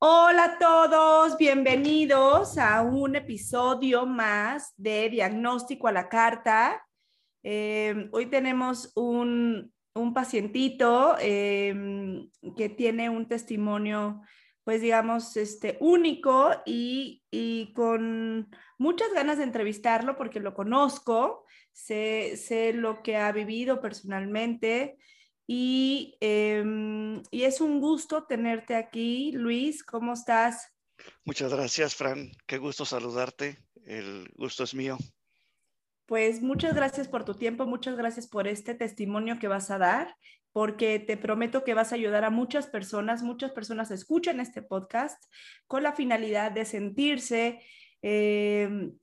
Hola a todos, bienvenidos a un episodio más de Diagnóstico a la Carta. Eh, hoy tenemos un, pacientito eh, que tiene un testimonio, pues digamos, este, único y, y, con muchas ganas de entrevistarlo porque lo conozco, sé, sé lo que ha vivido personalmente. Em, y, es un gusto tenerte aquí. Luis, ¿cómo estás? Muchas gracias, Fran. Qué gusto saludarte. El gusto es mío. Pues muchas gracias por tu tiempo, muchas gracias por este testimonio que vas a dar, porque te prometo que vas a ayudar a muchas personas. Muchas personas escuchan este podcast con la finalidad de sentirse, em,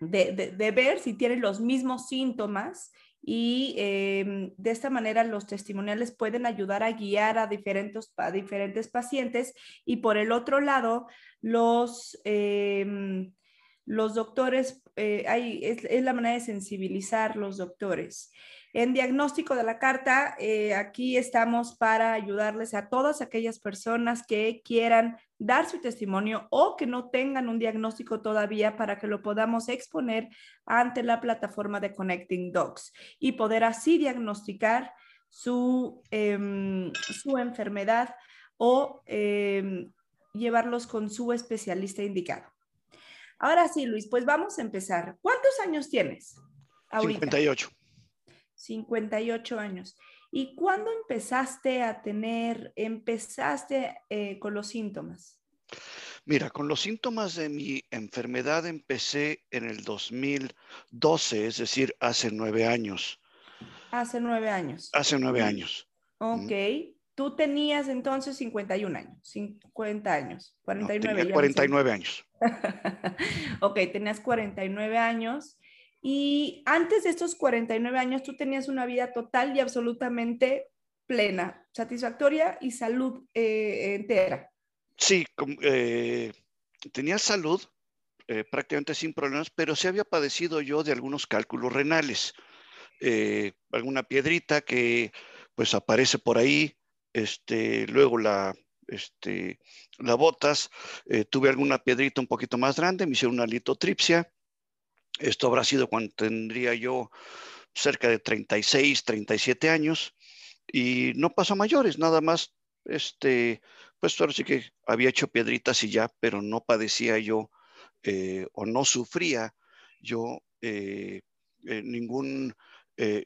de ver si tienen los mismos síntomas y em, de esta manera los testimoniales pueden ayudar a guiar a diferentes, a diferentes pacientes y por el otro lado, los, em, los doctores, eh, es, es, la manera de sensibilizar los doctores. En diagnóstico de la carta, eh, aquí estamos para ayudarles a todas aquellas personas que quieran dar su testimonio o que no tengan un diagnóstico todavía para que lo podamos exponer ante la plataforma de Connecting Docs y poder así diagnosticar su, em, su enfermedad o em, llevarlos con su especialista indicado. Ahora sí, Luis, pues vamos a empezar. ¿Cuántos años tienes? Ahorita? 58. 58 años. ¿Y cuándo empezaste a tener, empezaste eh, con los síntomas? Mira, con los síntomas de mi enfermedad empecé en el 2012, es decir, hace nueve años. Hace nueve años. Hace nueve años. Ok. Tú tenías entonces 51 años, 50 años, 49 tenía 49 años. ok, tenías 49 años y antes de estos 49 años, tú tenías una vida total y absolutamente plena, satisfactoria y salud eh, entera. Sí, eh, tenía salud eh, prácticamente sin problemas, pero sí había padecido yo de algunos cálculos renales. alguna piedrita que pues aparece por ahí, este, luego la, este, la botas, tuve alguna piedrita un poquito más grande, me hicieron una litotripsia, esto habrá sido cuando tendría yo cerca de 36, 37 años y no pasó mayores, nada más, este, pues ahora sí que había hecho piedritas y ya, pero no padecía yo eh, o no sufría yo eh, eh, ningún,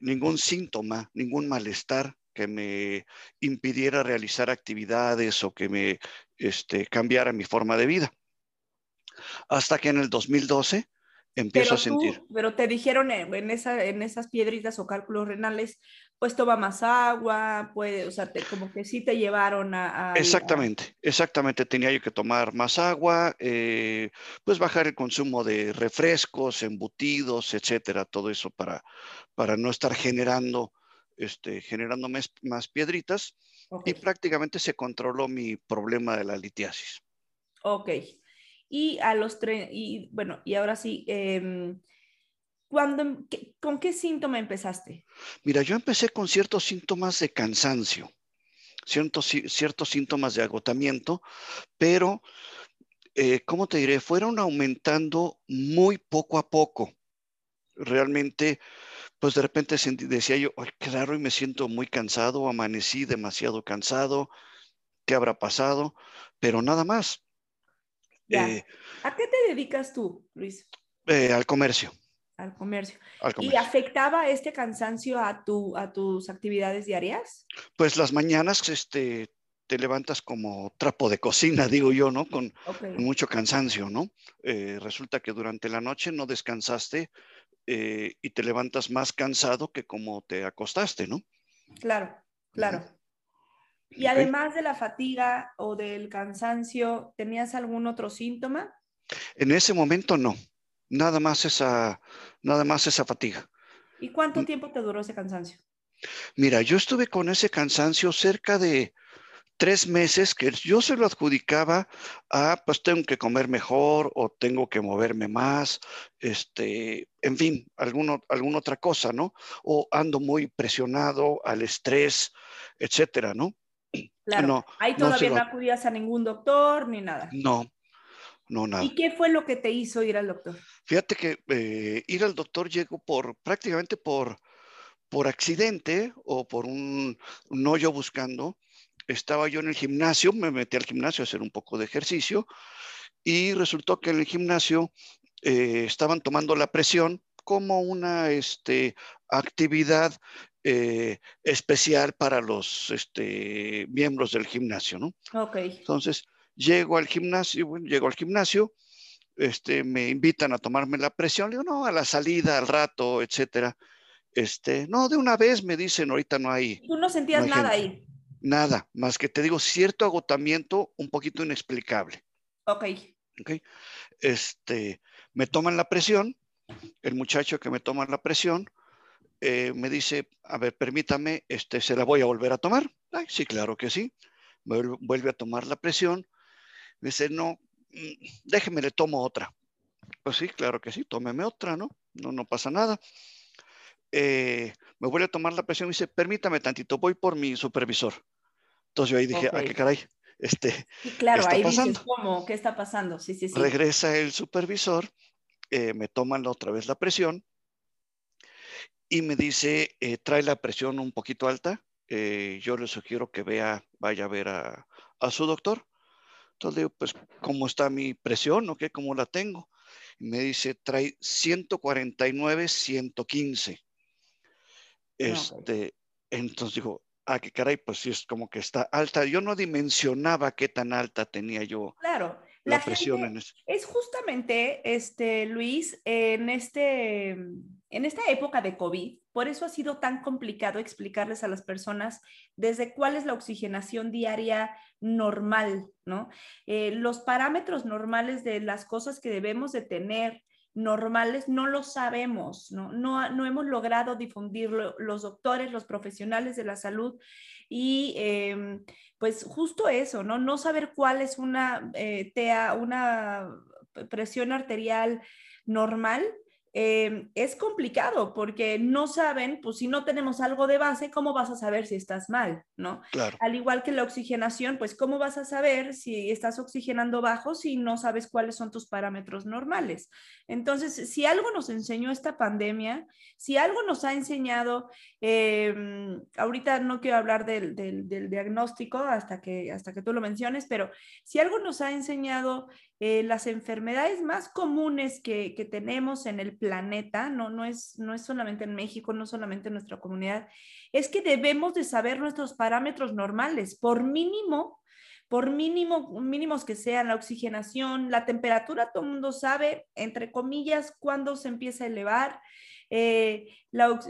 ningún síntoma, ningún malestar que me impidiera realizar actividades o que me este, cambiara mi forma de vida. Hasta que en el 2012 empiezo a sentir. pero te dijeron en, esa, en esas piedritas o cálculos renales, pues toma más agua, puede, o sea, como que sí te llevaron a... exactamente, exactamente, tenía yo que tomar más agua, eh, pues bajar el consumo de refrescos, embutidos, etcétera, todo eso para, para no estar generando, este, generando más, más piedritas y prácticamente se controló mi problema de la litiasis. Ok. Y a los tres, y bueno, y ahora sí, eh, ¿con qué síntoma empezaste? Mira, yo empecé con ciertos síntomas de cansancio, ciertos, ciertos síntomas de agotamiento, pero, eh, ¿cómo te diré? Fueron aumentando muy poco a poco. Realmente, pues de repente decía yo, claro, y me siento muy cansado, amanecí demasiado cansado, ¿qué habrá pasado? Pero nada más. Eh, ¿A qué te dedicas tú, Luis? Eh, al comercio. Al comercio. ¿Y afectaba este cansancio a, tu, a tus actividades diarias? Pues las mañanas este, te levantas como trapo de cocina, digo yo, ¿no? Con, mucho cansancio, ¿no? Eh, resulta que durante la noche no descansaste y te levantas más cansado que como te acostaste, ¿no? Claro. Claro. Y además de la fatiga o del cansancio, ¿tenías algún otro síntoma? En ese momento no, nada más esa, nada más esa fatiga. ¿Y cuánto tiempo te duró ese cansancio? Mira, yo estuve con ese cansancio cerca de tres meses que yo se lo adjudicaba a, pues tengo que comer mejor o tengo que moverme más, este, en fin, alguna otra cosa, ¿no? O ando muy presionado al estrés, etcétera, ¿no? Claro, ahí todavía no, acudías a ningún doctor ni nada. No, no, nada. ¿Y qué fue lo que te hizo ir al doctor? Fíjate que eh, ir al doctor llegó por prácticamente por, por accidente o por un, no yo buscando. Estaba yo en el gimnasio, me metí al gimnasio a hacer un poco de ejercicio y resultó que en el gimnasio eh, estaban tomando la presión como una este, actividad eh, especial para los este, miembros del gimnasio, ¿no? Ok. Entonces, llego al gimnasio, bueno, llego al gimnasio, este, me invitan a tomarme la presión, digo, no, a la salida, al rato, etcétera. Este, no, de una vez me dicen, ahorita no hay. Tú no sentías nada ahí. Nada, más que te digo, cierto agotamiento un poquito inexplicable. Ok. Ok. Este, me toman la presión, el muchacho que me toma la presión, eh, me dice, a ver, permítame, este, ¿se la voy a volver a tomar? sí, claro que sí. Vuelve a tomar la presión. Me dice, no, mm, déjeme, le tomo otra. Pues sí, claro que sí, tómeme otra, ¿no? No, no pasa nada. Eh, me vuelve a tomar la presión y me dice, permítame tantito, voy por mi supervisor. Entonces yo ahí dije, ah, qué caray, este, claro, ahí dices, ¿cómo? ¿Qué está pasando? Sí, sí, sí. Regresa el supervisor, eh, me toman otra vez la presión y me dice, eh, trae la presión un poquito alta, eh, yo le sugiero que vea, vaya a ver a, su doctor. Entonces le digo, pues, ¿cómo está mi presión o qué? ¿Cómo la tengo? Y me dice, trae 149, 115. Este, entonces digo, ah, qué caray, pues sí es como que está alta. Yo no dimensionaba qué tan alta tenía yo. Claro, la, presión en eso. Es justamente, este, Luis, en, este, en esta época de COVID, por eso ha sido tan complicado explicarles a las personas desde cuál es la oxigenación diaria normal, ¿no? Eh, los parámetros normales de las cosas que debemos de tener normales no lo sabemos, ¿no? No, no hemos logrado difundirlo los doctores, los profesionales de la salud y em, pues justo eso, ¿no? No saber cuál es una eh, TEA, una presión arterial normal Em, es complicado porque no saben, pues si no tenemos algo de base, ¿cómo vas a saber si estás mal? ¿No? Al igual que la oxigenación, pues ¿cómo vas a saber si estás oxigenando bajo si no sabes cuáles son tus parámetros normales? Entonces, si algo nos enseñó esta pandemia, si algo nos ha enseñado, em, ahorita no quiero hablar del, diagnóstico hasta que, hasta que tú lo menciones, pero si algo nos ha enseñado eh, las enfermedades más comunes que, tenemos en el planeta, no, no, es, no es solamente en México, no solamente en nuestra comunidad, es que debemos de saber nuestros parámetros normales, por mínimo, por mínimo, mínimos que sean la oxigenación, la temperatura, todo el mundo sabe, entre comillas, cuándo se empieza a elevar, eh,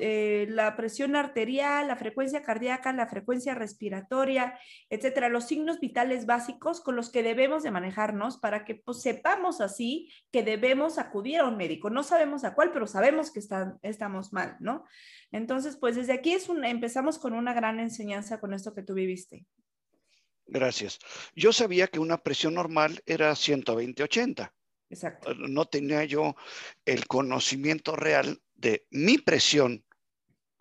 eh, la, presión arterial, la frecuencia cardíaca, la frecuencia respiratoria, etcétera, los signos vitales básicos con los que debemos de manejarnos para que pues, sepamos así que debemos acudir a un médico. No sabemos a cuál, pero sabemos que estamos mal, ¿no? Entonces, pues desde aquí es empezamos con una gran enseñanza con esto que tú viviste. Gracias. Yo sabía que una presión normal era 120-80. Exacto. No tenía yo el conocimiento real de mi presión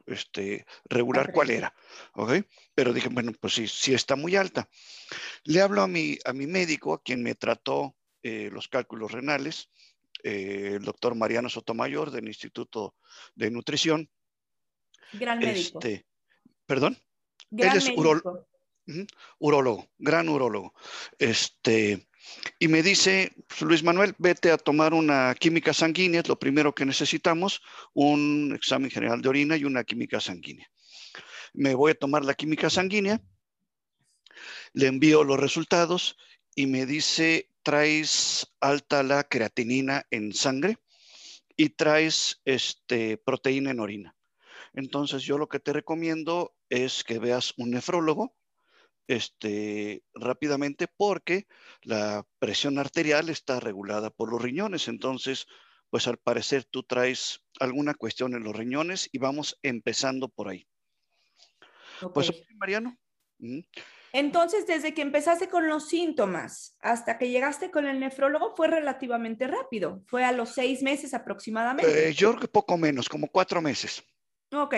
este, regular cuál era. ¿ok? Pero dije, bueno, pues sí, sí está muy alta. Le hablo a mi, a mi médico, a quien me trató eh, los cálculos renales, eh, el doctor Mariano Sotomayor del Instituto de Nutrición. Gran médico. Este, ¿Perdón? Gran Él es médico. Urólogo, gran urólogo. Este, y me dice, Luis Manuel, vete a tomar una química sanguínea, es lo primero que necesitamos, un examen general de orina y una química sanguínea. Me voy a tomar la química sanguínea, le envío los resultados y me dice, traes alta la creatinina en sangre y traes este, proteína en orina. Entonces yo lo que te recomiendo es que veas un nefrólogo este, rápidamente porque la presión arterial está regulada por los riñones. Entonces, pues al parecer tú traes alguna cuestión en los riñones y vamos empezando por ahí. Pues, Mariano. Entonces, desde que empezaste con los síntomas hasta que llegaste con el nefrólogo fue relativamente rápido. Fue a los seis meses aproximadamente. Eh, yo creo que poco menos, como cuatro meses. Ok.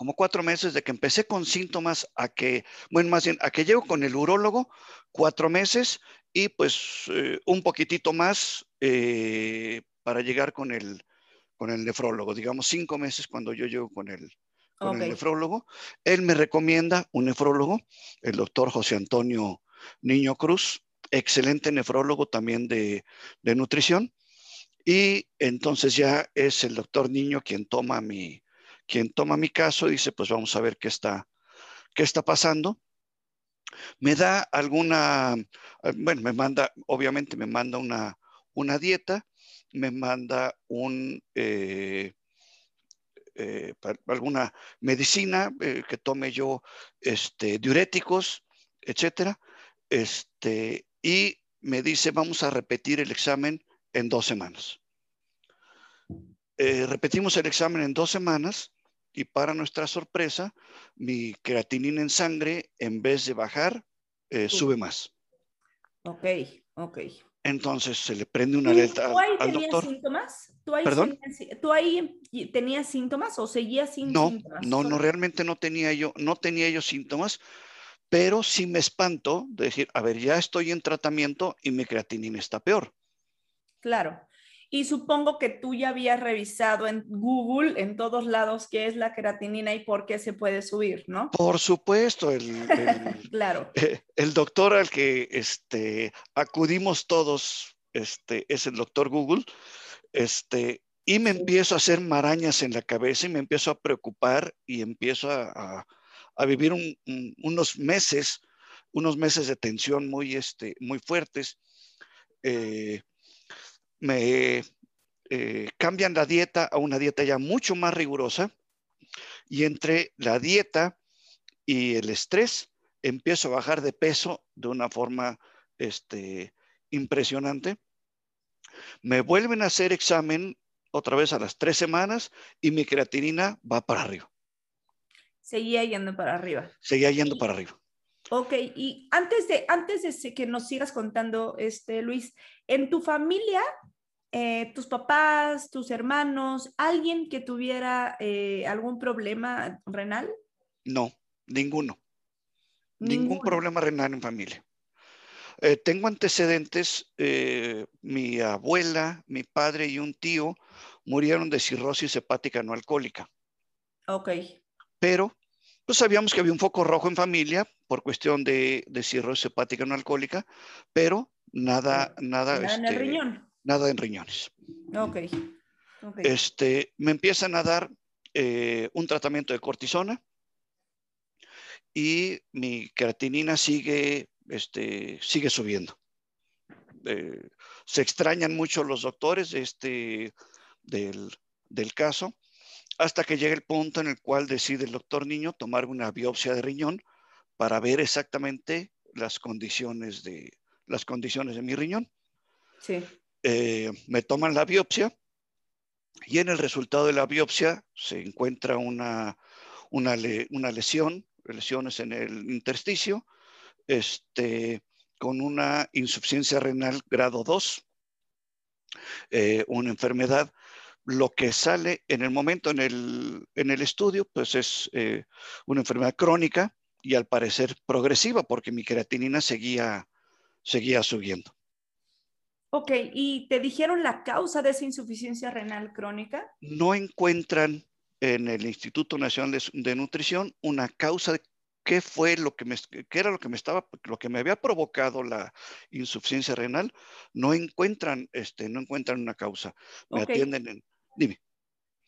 Como cuatro meses de que empecé con síntomas a que, bueno, más bien, a que llego con el urólogo, cuatro meses y pues eh, un poquitito más eh, para llegar con el, con el nefrólogo, digamos cinco meses cuando yo llego con el, con el nefrólogo. Él me recomienda un nefrólogo, el doctor José Antonio Niño Cruz, excelente nefrólogo también de, nutrición. Y entonces ya es el doctor Niño quien toma mi, quien toma mi caso dice, pues vamos a ver qué está, qué está pasando. Me da alguna, eh, bueno, me manda, obviamente me manda una, una dieta, me manda un, eh, eh, alguna medicina que tome yo, este, diuréticos, etcétera, este, y me dice, vamos a repetir el examen en dos semanas. Repetimos el examen en dos semanas y para nuestra sorpresa, mi creatinina en sangre, en vez de bajar, sube más. Ok, ok. Entonces se le prende una alerta ¿Tú ahí al tenías síntomas? ¿Tú ahí, ¿Perdón? ¿Tú ahí tenías síntomas o seguías sin no, síntomas? No, no, realmente no tenía yo, no tenía yo síntomas, pero sí me espanto de decir, a ver, ya estoy en tratamiento y mi creatinina está peor. Claro. Y supongo que tú ya habías revisado en Google, en todos lados, qué es la creatinina y por qué se puede subir, ¿no? Por supuesto, el, claro. Eh, el doctor al que este, acudimos todos este, es el doctor Google, este, y me empiezo a hacer marañas en la cabeza y me empiezo a preocupar y empiezo a, a, vivir unos meses, unos meses de tensión muy, este, muy fuertes. Eh, me eh, cambian la dieta a una dieta ya mucho más rigurosa y entre la dieta y el estrés empiezo a bajar de peso de una forma este, impresionante. Me vuelven a hacer examen otra vez a las tres semanas y mi creatinina va para arriba. Seguía yendo para arriba. Seguía yendo para arriba. Ok, y antes de, antes de que nos sigas contando, este, Luis, ¿en tu familia, eh, tus papás, tus hermanos, alguien que tuviera eh, algún problema renal? No, ninguno. Ningún problema renal en familia. Eh, tengo antecedentes, mi abuela, mi padre y un tío murieron de cirrosis hepática no alcohólica. Ok. Pero pues sabíamos que había un foco rojo en familia por cuestión de, de cirrosis hepática no alcohólica, pero nada, nada. Nada en el este, riñón. Nada en riñones. Ok. Este, me empiezan a dar eh, un tratamiento de cortisona y mi creatinina sigue, este, sigue subiendo. Eh, se extrañan mucho los doctores este, del, del caso hasta que llega el punto en el cual decide el doctor Niño tomar una biopsia de riñón para ver exactamente las condiciones de, las condiciones de mi riñón. Sí. Eh, me toman la biopsia y en el resultado de la biopsia se encuentra una, una, lesión, lesiones en el intersticio, este, con una insuficiencia renal grado 2, eh, una enfermedad lo que sale en el momento en el, en el estudio, pues es eh, una enfermedad crónica y al parecer progresiva, porque mi creatinina seguía, seguía subiendo. Ok, ¿y te dijeron la causa de esa insuficiencia renal crónica? No encuentran en el Instituto Nacional de, de Nutrición una causa de qué fue lo que me, qué era lo que me estaba, lo que me había provocado la insuficiencia renal, no encuentran, este, no encuentran una causa. Me atienden en, dime.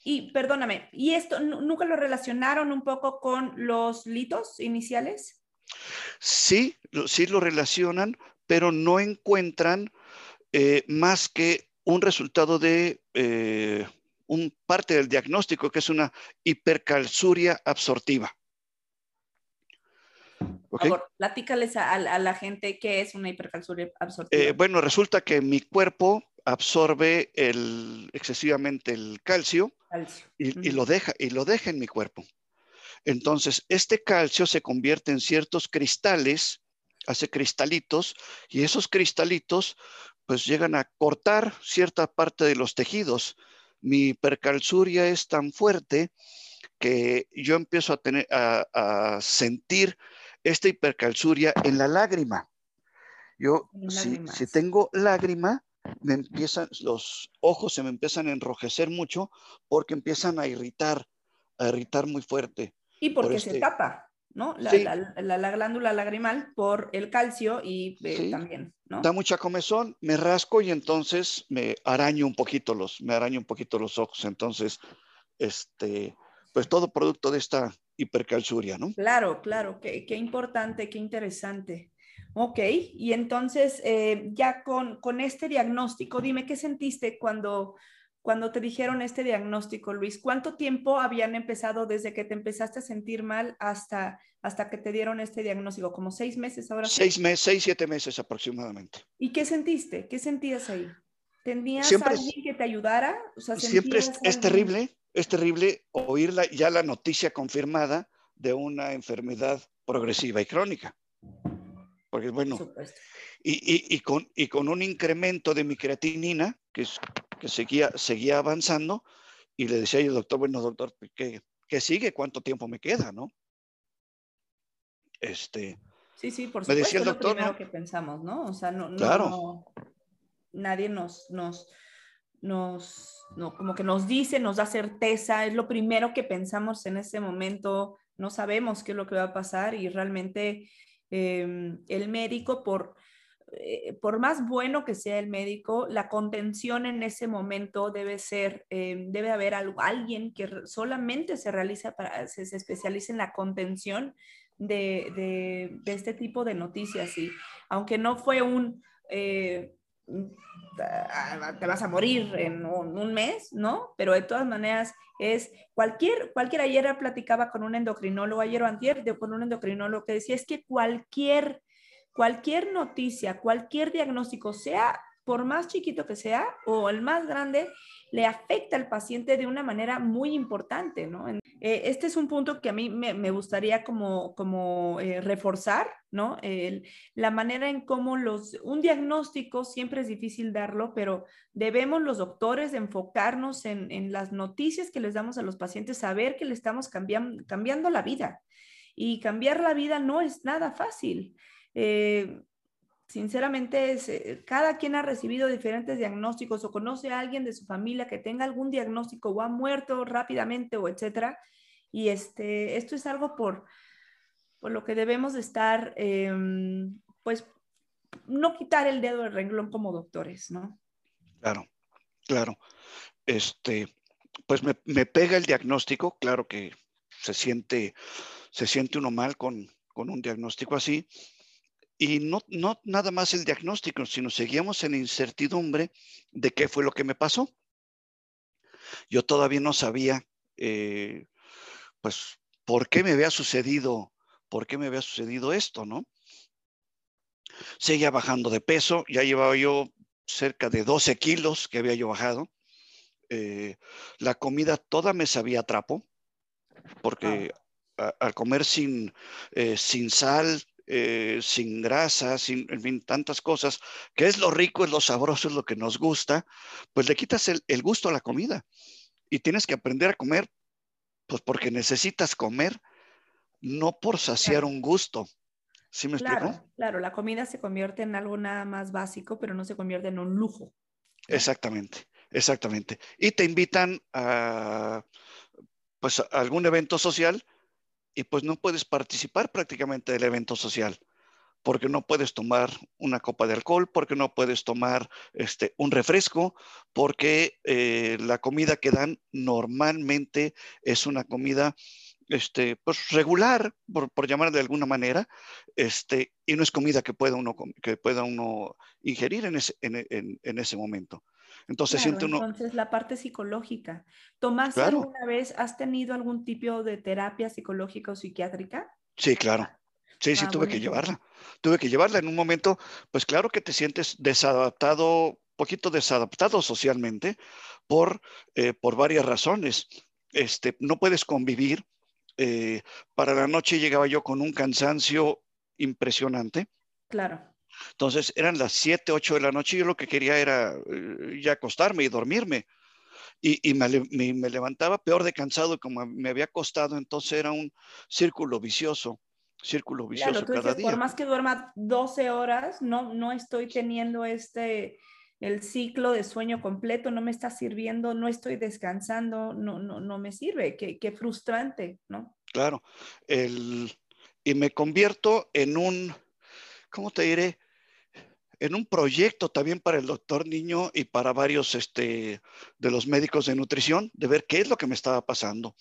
Y perdóname, ¿y esto nunca lo relacionaron un poco con los litos iniciales? Sí, sí lo relacionan, pero no encuentran eh, más que un resultado de, eh, un parte del diagnóstico que es una hipercalzuria absortiva. Por favor, platícales a, la gente qué es una hipercalzuria absortiva. Eh, bueno, resulta que mi cuerpo absorbe excesivamente el calcio, Y, lo deja, y lo deja en mi cuerpo. Entonces, este calcio se convierte en ciertos cristales, hace cristalitos, y esos cristalitos pues llegan a cortar cierta parte de los tejidos. Mi hipercalzuria es tan fuerte que yo empiezo a, tener, a sentir esta hipercalzuria en la lágrima. Yo, si, tengo lágrima, me empiezan, los ojos se me empiezan a enrojecer mucho porque empiezan a irritar, a irritar muy fuerte. Y porque se este tapa, ¿no? La, la, glándula lagrimal por el calcio y eh, también, ¿no? Da mucha comezón, me rasco y entonces me araño un poquito los, me araño un poquito los ojos. Entonces, este, pues todo producto de esta hipercalzuria, ¿no? Claro, claro, qué, qué importante, qué interesante. Ok, y entonces eh, ya con, con, este diagnóstico, dime, ¿qué sentiste cuando, cuando te dijeron este diagnóstico, Luis? ¿Cuánto tiempo habían empezado desde que te empezaste a sentir mal hasta, hasta que te dieron este diagnóstico? ¿Como seis meses ahora? Seis meses, seis, siete meses aproximadamente. ¿Y qué sentiste? ¿Qué sentías ahí? ¿Tenías alguien que te ayudara? siempre es terrible, es terrible oír ya la noticia confirmada de una enfermedad progresiva y crónica. Porque bueno, y, con, y con un incremento de mi creatinina que, que seguía, seguía avanzando, y le decía yo, al doctor, bueno, doctor, ¿qué, ¿qué, sigue? ¿Cuánto tiempo me queda? ¿No? Este, sí, sí, por supuesto, me decía el doctor, lo primero que pensamos, ¿no? O sea, no, claro. nadie nos, nos, nos, no, como que nos dice, nos da certeza, es lo primero que pensamos en ese momento, no sabemos qué es lo que va a pasar y realmente em, el médico, por, eh, por más bueno que sea el médico, la contención en ese momento debe ser, em, debe haber alguien que solamente se realiza, para, se, especialice en la contención de, de, de, este tipo de noticias. Y aunque no fue un... Eh, te vas a morir en un, mes, ¿no? Pero de todas maneras es cualquier, cualquier ayer platicaba con un endocrinólogo, ayer o antier, con un endocrinólogo que decía es que cualquier, cualquier noticia, cualquier diagnóstico, sea por más chiquito que sea o el más grande, le afecta al paciente de una manera muy importante, ¿no? Eh, este es un punto que a mí me, gustaría como, como eh, reforzar, ¿no? la manera en cómo los, un diagnóstico siempre es difícil darlo, pero debemos los doctores enfocarnos en, las noticias que les damos a los pacientes, saber que le estamos cambiando, cambiando la vida. Y cambiar la vida no es nada fácil. Eh, sinceramente, eh, cada quien ha recibido diferentes diagnósticos o conoce a alguien de su familia que tenga algún diagnóstico o ha muerto rápidamente o etcétera. Y este, esto es algo por, por lo que debemos estar, em, pues, no quitar el dedo del renglón como doctores, ¿no? Claro, claro. Este, pues me, me pega el diagnóstico, claro que se siente, se siente uno mal con, con un diagnóstico así, y no, no nada más el diagnóstico, sino seguíamos en incertidumbre de qué fue lo que me pasó. Yo todavía no sabía, eh, pues, por qué me había sucedido, por qué me había sucedido esto, ¿no? Seguía bajando de peso, ya llevaba yo cerca de 12 kilos que había yo bajado. Eh, la comida toda me sabía trapo, porque al comer sin, eh, sin sal, eh, sin grasa, sin, en fin, tantas cosas, que es lo rico, es lo sabroso, es lo que nos gusta, pues le quitas el, gusto a la comida. Y tienes que aprender a comer, pues porque necesitas comer, no por saciar un gusto. ¿Sí me claro, Claro, la comida se convierte en algo nada más básico, pero no se convierte en un lujo. Exactamente, exactamente. Y te invitan a, pues, a algún evento social y pues no puedes participar prácticamente del evento social porque no puedes tomar una copa de alcohol, porque no puedes tomar este, un refresco, porque eh, la comida que dan normalmente es una comida este, pues regular, por, por llamar de alguna manera, este, y no es comida que pueda uno, que pueda uno ingerir en ese, en, en, ese momento. Entonces siente uno... Entonces la parte psicológica. ¿Tomaste alguna vez, has tenido algún tipo de terapia psicológica o psiquiátrica? Sí, claro. Sí, sí, ah, tuve que llevarla. Tuve que llevarla en un momento, pues claro que te sientes desadaptado, poquito desadaptado socialmente por, eh, por varias razones. Este, no puedes convivir. Eh, para la noche llegaba yo con un cansancio impresionante. Claro. Entonces eran las 7, 8 de la noche y yo lo que quería era eh, ya acostarme y dormirme. Y, me, levantaba peor de cansado como me había acostado, entonces era un círculo vicioso círculo vicioso claro, cada día. Por más que duerma 12 horas, no, no estoy teniendo este, el ciclo de sueño completo, no me está sirviendo, no estoy descansando, no, no, no me sirve, qué, qué frustrante, ¿no? Claro, el, y me convierto en un, ¿cómo te diré? En un proyecto también para el doctor Niño y para varios este, de los médicos de nutrición, de ver qué es lo que me estaba pasando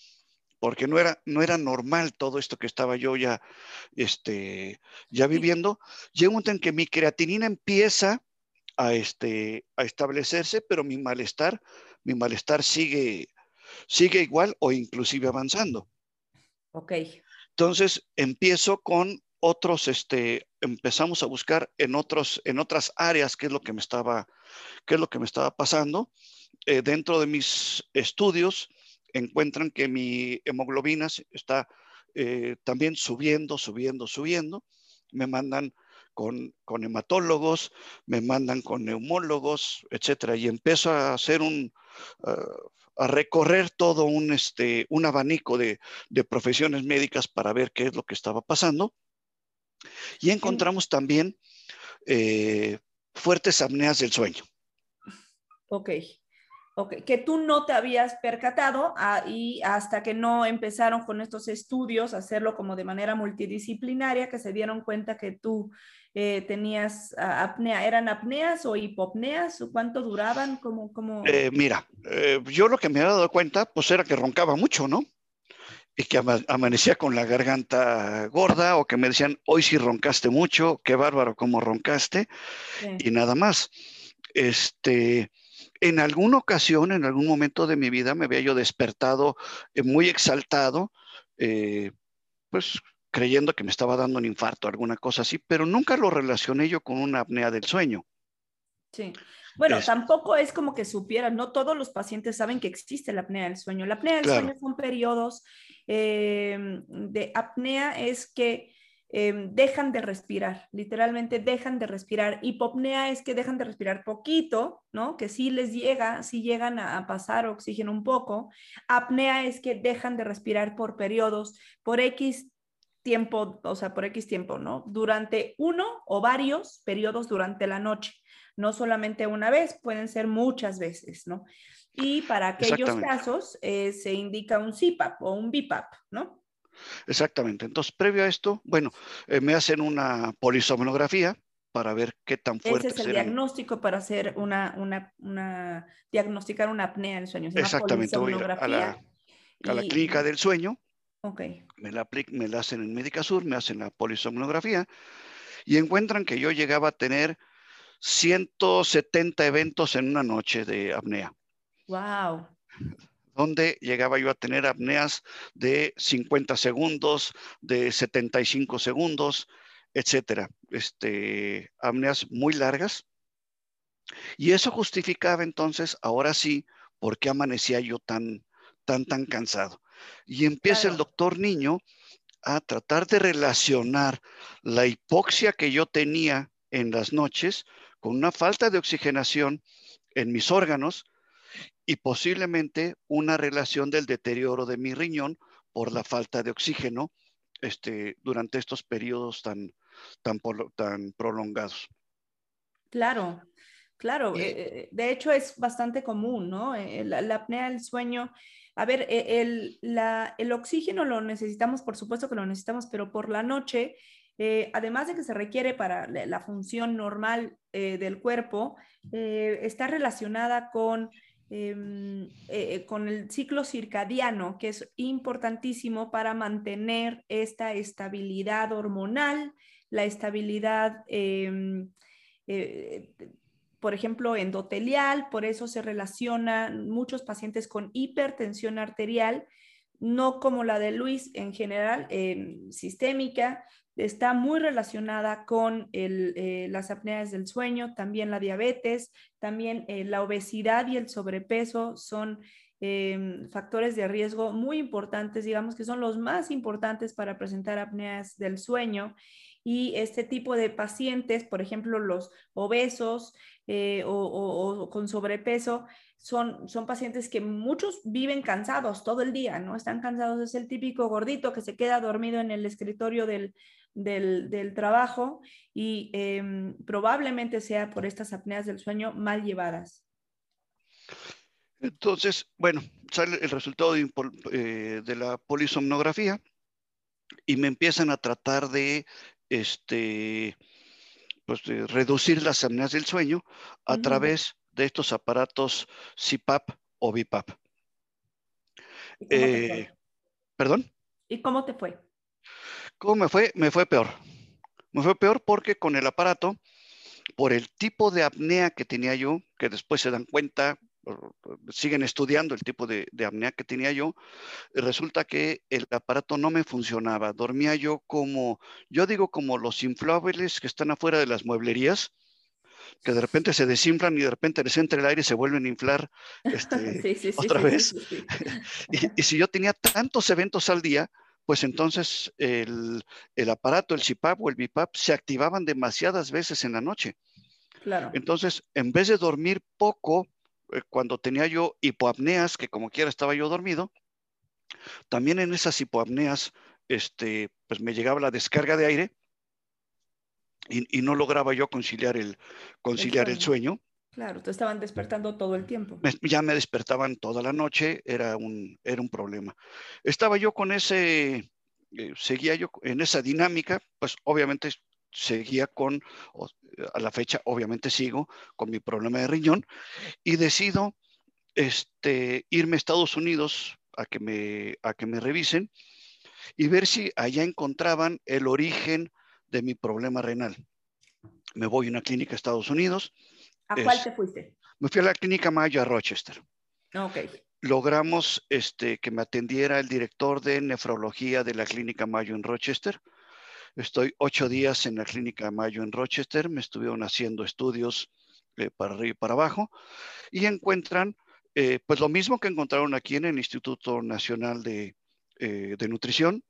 porque no era, no era normal todo esto que estaba yo ya, este, ya viviendo. Llega un momento en que mi creatinina empieza a, este, a establecerse, pero mi malestar, mi malestar sigue, sigue igual o inclusive avanzando. Ok. Entonces empiezo con otros, este, empezamos a buscar en otros, en otras áreas qué es lo que me estaba, qué es lo que me estaba pasando. Eh, dentro de mis estudios, encuentran que mi hemoglobina está eh, también subiendo, subiendo, subiendo. Me mandan con, hematólogos, me mandan con neumólogos, etcétera, y empiezo a hacer un, a recorrer todo un, este, un abanico de, profesiones médicas para ver qué es lo que estaba pasando. Y encontramos también eh, fuertes apneas del sueño. Ok. Okay, que tú no te habías percatado ah, y hasta que no empezaron con estos estudios, hacerlo como de manera multidisciplinaria, que se dieron cuenta que tú eh, tenías ah, apnea. ¿Eran apneas o hipopneas? ¿Cuánto duraban? ¿Cómo, cómo... Eh, mira, yo lo que me había dado cuenta, pues era que roncaba mucho, ¿no? Y que amanecía con la garganta gorda o que me decían, hoy sí roncaste mucho, qué bárbaro cómo roncaste, y nada más. Este en alguna ocasión, en algún momento de mi vida, me había yo despertado eh, muy exaltado, eh, pues creyendo que me estaba dando un infarto, alguna cosa así, pero nunca lo relacioné yo con una apnea del sueño. Sí. Bueno, tampoco es como que supieran, no todos los pacientes saben que existe la apnea del sueño. La apnea del sueño son periodos eh, de apnea, es que Em, dejan de respirar, literalmente dejan de respirar. Hipopnea es que dejan de respirar poquito, ¿no? Que sí les llega, sí llegan a, pasar oxígeno un poco. Apnea es que dejan de respirar por periodos, por X tiempo, o sea, por X tiempo, ¿no? Durante uno o varios periodos durante la noche. No solamente una vez, pueden ser muchas veces, ¿no? Y para aquellos casos eh, se indica un CPAP o un BIPAP, ¿no? Exactamente. Entonces, previo a esto, bueno, eh, me hacen una polisomnografía para ver qué tan fuerte Ese es el diagnóstico para hacer una, una, una, diagnosticar una apnea del sueño. Exactamente, voy a la, a la clínica del sueño. Ok. Me la, me la hacen en Médica Sur, me hacen la polisomnografía y encuentran que yo llegaba a tener 170 eventos en una noche de apnea. Wow donde llegaba yo a tener apneas de 50 segundos, de 75 segundos, etcétera. Este, apneas muy largas. Y eso justificaba entonces, ahora sí, por qué amanecía yo tan, tan, tan cansado. Y empieza el doctor Niño a tratar de relacionar la hipoxia que yo tenía en las noches con una falta de oxigenación en mis órganos y posiblemente una relación del deterioro de mi riñón por la falta de oxígeno este, durante estos periodos tan, tan, tan prolongados. Claro, claro. Eh, eh, de hecho, es bastante común, ¿no? Eh, la, apnea del sueño. A ver, el, el, oxígeno lo necesitamos, por supuesto que lo necesitamos, pero por la noche, además de que se requiere para la, función normal del cuerpo, está relacionada con Em, eh, eh, con el ciclo circadiano, que es importantísimo para mantener esta estabilidad hormonal, la estabilidad em, eh, por ejemplo, endotelial, por eso se relacionan muchos pacientes con hipertensión arterial, no como la de Luis en general, em, sistémica, está muy relacionada con eh, las apneas del sueño, también la diabetes, también eh, la obesidad y el sobrepeso son em, factores de riesgo muy importantes, digamos que son los más importantes para presentar apneas del sueño. Y este tipo de pacientes, por ejemplo, los obesos eh, o, con sobrepeso, son, son pacientes que muchos viven cansados todo el día, ¿no? Están cansados, es el típico gordito que se queda dormido en el escritorio del, del, trabajo y em, probablemente sea por estas apneas del sueño mal llevadas. Entonces, bueno, sale el resultado de, eh, la polisomnografía y me empiezan a tratar de, este, pues, reducir las apneas del sueño a través de estos aparatos CPAP o BIPAP. Eh, ¿Perdón? ¿Y cómo te fue? ¿Cómo me fue? Me fue peor. Me fue peor porque con el aparato, por el tipo de apnea que tenía yo, que después se dan cuenta, siguen estudiando el tipo de, apnea que tenía yo, resulta que el aparato no me funcionaba. Dormía yo como, yo digo como los inflables que están afuera de las mueblerías, que de repente se desinflan y de repente les entra el aire y se vuelven a inflar este, otra vez. y, si yo tenía tantos eventos al día, pues entonces el, aparato, el CPAP o el BIPAP se activaban demasiadas veces en la noche. Claro. Entonces, en vez de dormir poco, eh, cuando tenía yo hipoapneas, que como quiera estaba yo dormido, también en esas hipoapneas, este, pues me llegaba la descarga de aire y, no lograba yo conciliar el, conciliar el sueño. Claro, te estaban despertando todo el tiempo. ya me despertaban toda la noche, era un, era un problema. Estaba yo con ese, eh, seguía yo en esa dinámica, pues obviamente seguía con, a la fecha obviamente sigo con mi problema de riñón y decido este, irme a Estados Unidos a que, me, a que me revisen y ver si allá encontraban el origen de mi problema renal. Me voy a una clínica a Estados Unidos ¿A cuál te fuiste? Me fui a la clínica Mayo a Rochester. Ok. Logramos este, que me atendiera el director de nefrología de la clínica Mayo en Rochester. Estoy ocho días en la clínica Mayo en Rochester. Me estuvieron haciendo estudios eh, para arriba y para abajo y encuentran eh, pues lo mismo que encontraron aquí en el Instituto Nacional de, eh, de Nutrición,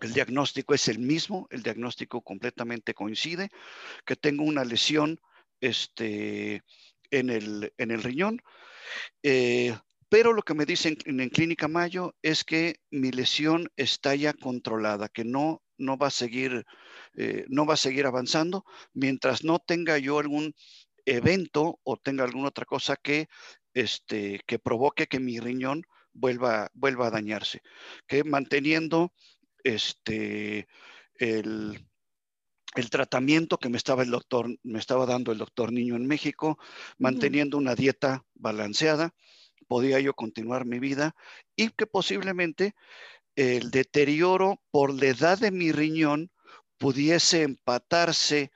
el diagnóstico es el mismo, el diagnóstico completamente coincide, que tengo una lesión este, en, el, en el riñón. Eh, pero lo que me dicen en, Clínica Mayo es que mi lesión está ya controlada, que no, no, va, a seguir, eh, no va a seguir avanzando mientras no tenga yo algún evento o tenga alguna otra cosa que, este, que provoque que mi riñón vuelva, vuelva a dañarse. Que manteniendo este, el, el tratamiento que me estaba el doctor, me estaba dando el doctor Niño en México, manteniendo una dieta balanceada, podía yo continuar mi vida y que posiblemente el deterioro por la edad de mi riñón pudiese empatarse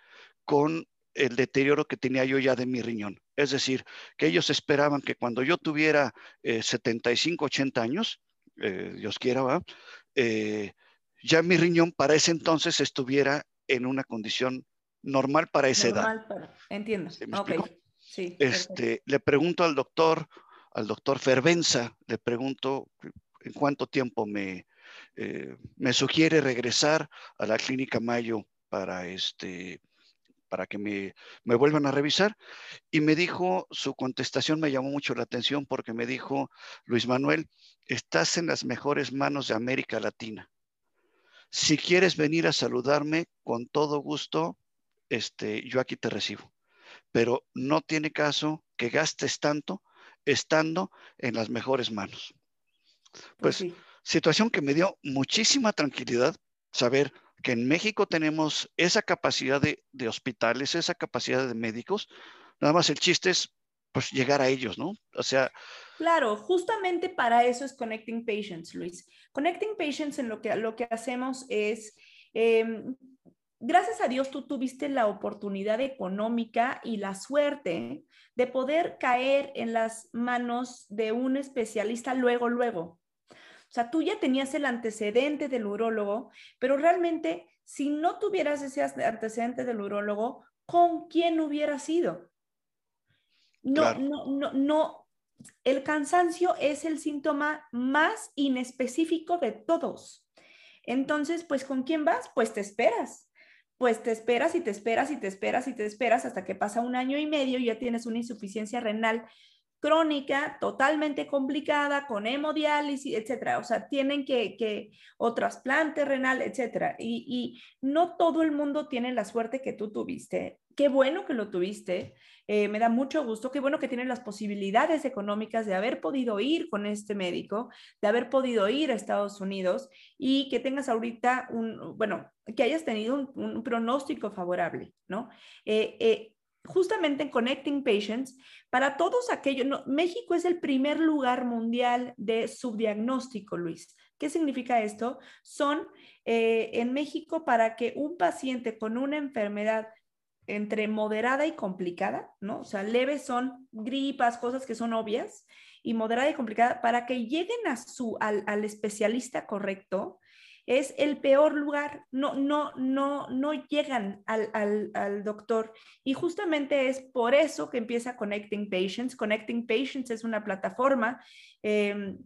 con el deterioro que tenía yo ya de mi riñón. Es decir, que ellos esperaban que cuando yo tuviera 75, eh, 80 años, eh, Dios quiera, eh, ya mi riñón para ese entonces estuviera en una condición normal para esa edad. Entiendo. Sí, este, le pregunto al doctor, al doctor Fervenza, le pregunto en cuánto tiempo me, eh, me sugiere regresar a la clínica Mayo para este para que me, me, vuelvan a revisar. Y me dijo, su contestación me llamó mucho la atención porque me dijo, Luis Manuel, estás en las mejores manos de América Latina. Si quieres venir a saludarme, con todo gusto, este, yo aquí te recibo. Pero no tiene caso que gastes tanto estando en las mejores manos. Pues, situación que me dio muchísima tranquilidad saber que en México tenemos esa capacidad de, de, hospitales, esa capacidad de médicos. Nada más el chiste es pues llegar a ellos, ¿no? O sea... Claro, justamente para eso es Connecting Patients, Luis. Connecting Patients en lo que, lo que hacemos es em, gracias a Dios tú tuviste la oportunidad económica y la suerte de poder caer en las manos de un especialista luego, luego. O sea, tú ya tenías el antecedente del urólogo, pero realmente si no tuvieras ese antecedente del urólogo, ¿con quién hubiera sido? No, no, no, no. El cansancio es el síntoma más inespecífico de todos. Entonces, pues, ¿con quién vas? Pues te esperas. Pues te esperas y te esperas y te esperas y te esperas hasta que pasa un año y medio y ya tienes una insuficiencia renal crónica, totalmente complicada, con hemodiálisis, etcétera. O sea, tienen que, que o trasplante renal, etcétera. Y, y, no todo el mundo tiene la suerte que tú tuviste. Qué bueno que lo tuviste. Eh, me da mucho gusto. Qué bueno que tienes las posibilidades económicas de haber podido ir con este médico, de haber podido ir a Estados Unidos y que tengas ahorita un, bueno, que hayas tenido un, pronóstico favorable, ¿no? Eh, eh, justamente en Connecting Patients, para todos aquellos, México es el primer lugar mundial de subdiagnóstico, Luis. ¿Qué significa esto? Son eh, en México para que un paciente con una enfermedad entre moderada y complicada, ¿no? O sea, leves son gripas, cosas que son obvias, y moderada y complicada, para que lleguen a su, al, al especialista correcto, es el peor lugar, no, no, no, no llegan al, doctor. Y justamente es por eso que empieza Connecting Patients. Connecting Patients es una plataforma em,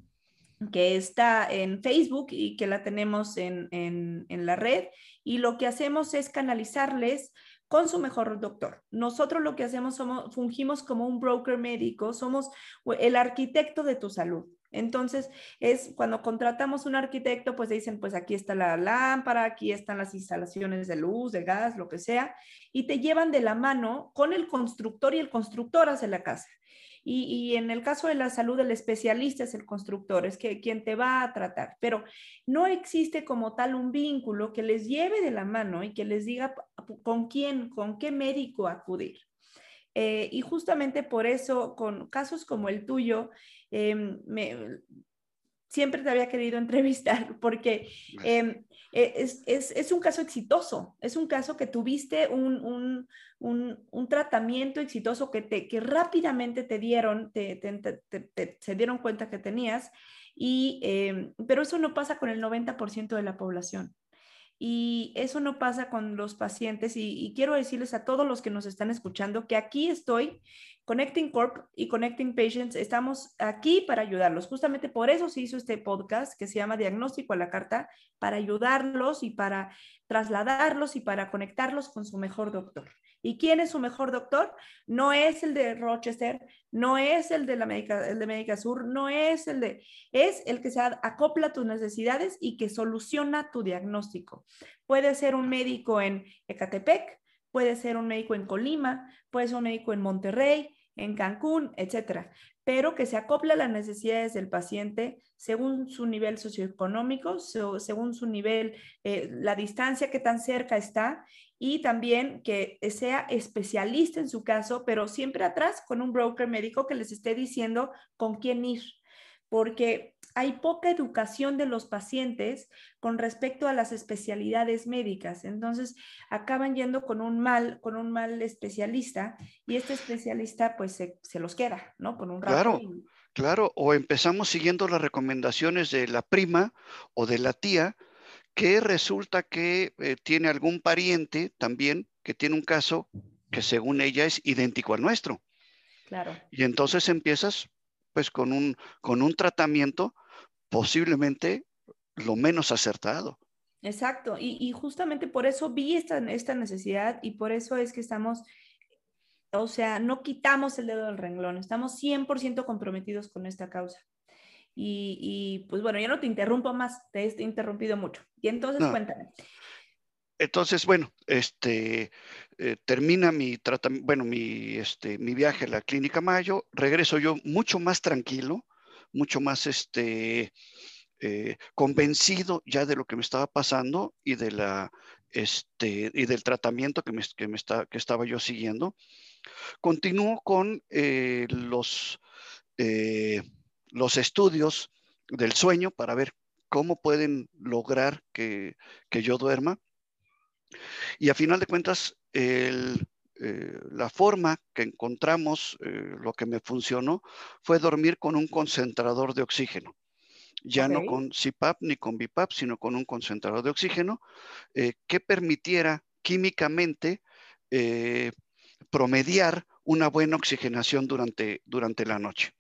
que está en Facebook y que la tenemos en, en la red. Y lo que hacemos es canalizarles con su mejor doctor. Nosotros lo que hacemos somos, fungimos como un broker médico, somos el arquitecto de tu salud. Entonces, es cuando contratamos un arquitecto, pues dicen, pues aquí está la lámpara, aquí están las instalaciones de luz, de gas, lo que sea, y te llevan de la mano con el constructor y el constructor hace la casa. Y, en el caso de la salud, el especialista es el constructor, es que, quien te va a tratar, pero no existe como tal un vínculo que les lleve de la mano y que les diga con quién, con qué médico acudir. Eh, y justamente por eso, con casos como el tuyo, Em, me, siempre te había querido entrevistar porque em, e, es, es, es, un caso exitoso, es un caso que tuviste un, un, un, un tratamiento exitoso que, te, que rápidamente te dieron, te, te, se dieron cuenta que tenías, y, em, pero eso no pasa con el 90% de la población. Y eso no pasa con los pacientes y, quiero decirles a todos los que nos están escuchando que aquí estoy, Connecting Corp y Connecting Patients, estamos aquí para ayudarlos. Justamente por eso se hizo este podcast que se llama Diagnóstico a la Carta, para ayudarlos y para trasladarlos y para conectarlos con su mejor doctor. ¿Y quién es su mejor doctor? No es el de Rochester, no es el de la Médica, el de Médica Sur, no es el de, es el que se acopla a tus necesidades y que soluciona tu diagnóstico. Puede ser un médico en Ecatepec, puede ser un médico en Colima, puede ser un médico en Monterrey, en Cancún, etcétera, pero que se acople a las necesidades del paciente según su nivel socioeconómico, según su nivel, eh, la distancia que tan cerca está y también que sea especialista en su caso, pero siempre atrás con un broker médico que les esté diciendo con quién ir, porque hay poca educación de los pacientes con respecto a las especialidades médicas. Entonces, acaban yendo con un mal, con un mal especialista y este especialista pues se, los queda, ¿no? Con un rato. Claro. Claro, o empezamos siguiendo las recomendaciones de la prima o de la tía, que resulta que eh, tiene algún pariente también que tiene un caso que según ella es idéntico al nuestro. Claro. Y entonces empiezas pues con un, con un tratamiento posiblemente lo menos acertado. Exacto, y, justamente por eso vi esta, esta necesidad y por eso es que estamos, o sea, no quitamos el dedo del renglón, estamos 100% comprometidos con esta causa. Y, pues bueno, yo no te interrumpo más, te he interrumpido mucho. Y entonces cuéntame. Entonces, bueno, este, eh, termina mi tratamiento, bueno, mi, este, mi viaje a la clínica Mayo, regreso yo mucho más tranquilo, mucho más, este, eh, convencido ya de lo que me estaba pasando y de la, este, y del tratamiento que, me, que, me está, que estaba yo siguiendo. Continúo con eh, los los estudios del sueño para ver cómo pueden lograr que, yo duerma. Y a final de cuentas, el, eh, la forma que encontramos, eh, lo que me funcionó, fue dormir con un concentrador de oxígeno. Ya no con CPAP ni con BIPAP, sino con un concentrador de oxígeno eh, que permitiera químicamente promediar una buena oxigenación durante, durante la noche.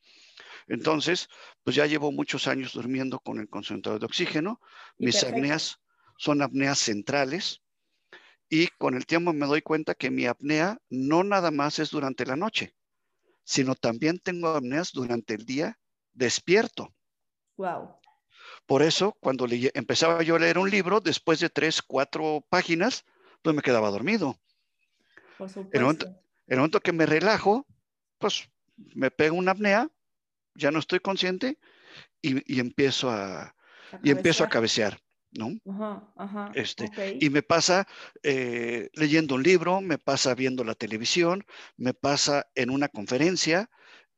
Entonces, pues ya llevo muchos años durmiendo con el concentrador de oxígeno. Mis apneas son apneas centrales, y con el tiempo me doy cuenta que mi apnea no nada más es durante la noche, sino también tengo apneas durante el día despierto. Wow. Por eso, cuando empezaba yo a leer un libro, después de tres, cuatro páginas, pues me quedaba dormido. Por supuesto. En el momento, que me relajo, pues me pego una apnea, ya no estoy consciente y, empiezo a, y empiezo a cabecear. ¿No? este, Y me pasa eh, leyendo un libro, me pasa viendo la televisión, me pasa en una conferencia,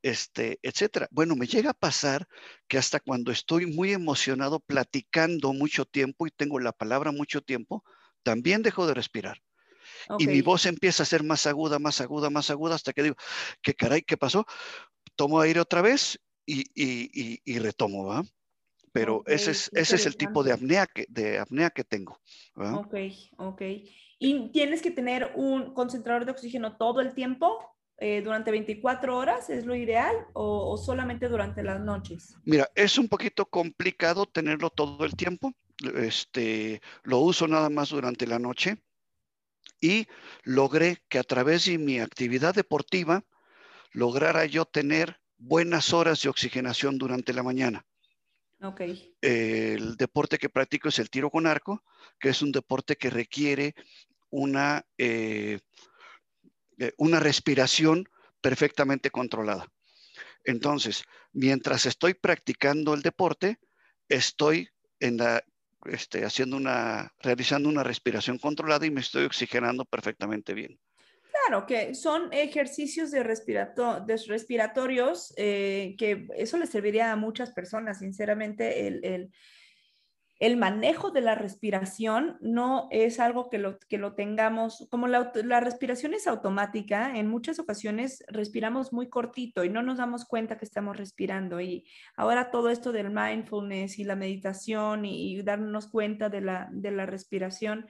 este, etcétera. Bueno, me llega a pasar que hasta cuando estoy muy emocionado platicando mucho tiempo y tengo la palabra mucho tiempo, también dejo de respirar. Y mi voz empieza a ser más aguda, más aguda, más aguda, hasta que digo, ¿qué caray, qué pasó? Tomo aire otra vez y, y, y retomo, ¿va? Pero ese, es, ese es el tipo de apnea que, de apnea que tengo. Ok, ok. ¿Y tienes que tener un concentrador de oxígeno todo el tiempo? Eh, durante 24 horas es lo ideal o, solamente durante las noches? Mira, es un poquito complicado tenerlo todo el tiempo. Este, lo uso nada más durante la noche y logré que a través de mi actividad deportiva lograra yo tener buenas horas de oxigenación durante la mañana. El deporte que practico es el tiro con arco, que es un deporte que requiere una, eh, eh, una respiración perfectamente controlada. Entonces, mientras estoy practicando el deporte, estoy este, haciendo una, realizando una respiración controlada y me estoy oxigenando perfectamente bien. Claro, que son ejercicios de, respiratorios eh, que eso le serviría a muchas personas, sinceramente, el, el, manejo de la respiración no es algo que lo, que lo tengamos, como la, la, respiración es automática, en muchas ocasiones respiramos muy cortito y no nos damos cuenta que estamos respirando. Y ahora todo esto del mindfulness y la meditación y, y darnos cuenta de la, de la respiración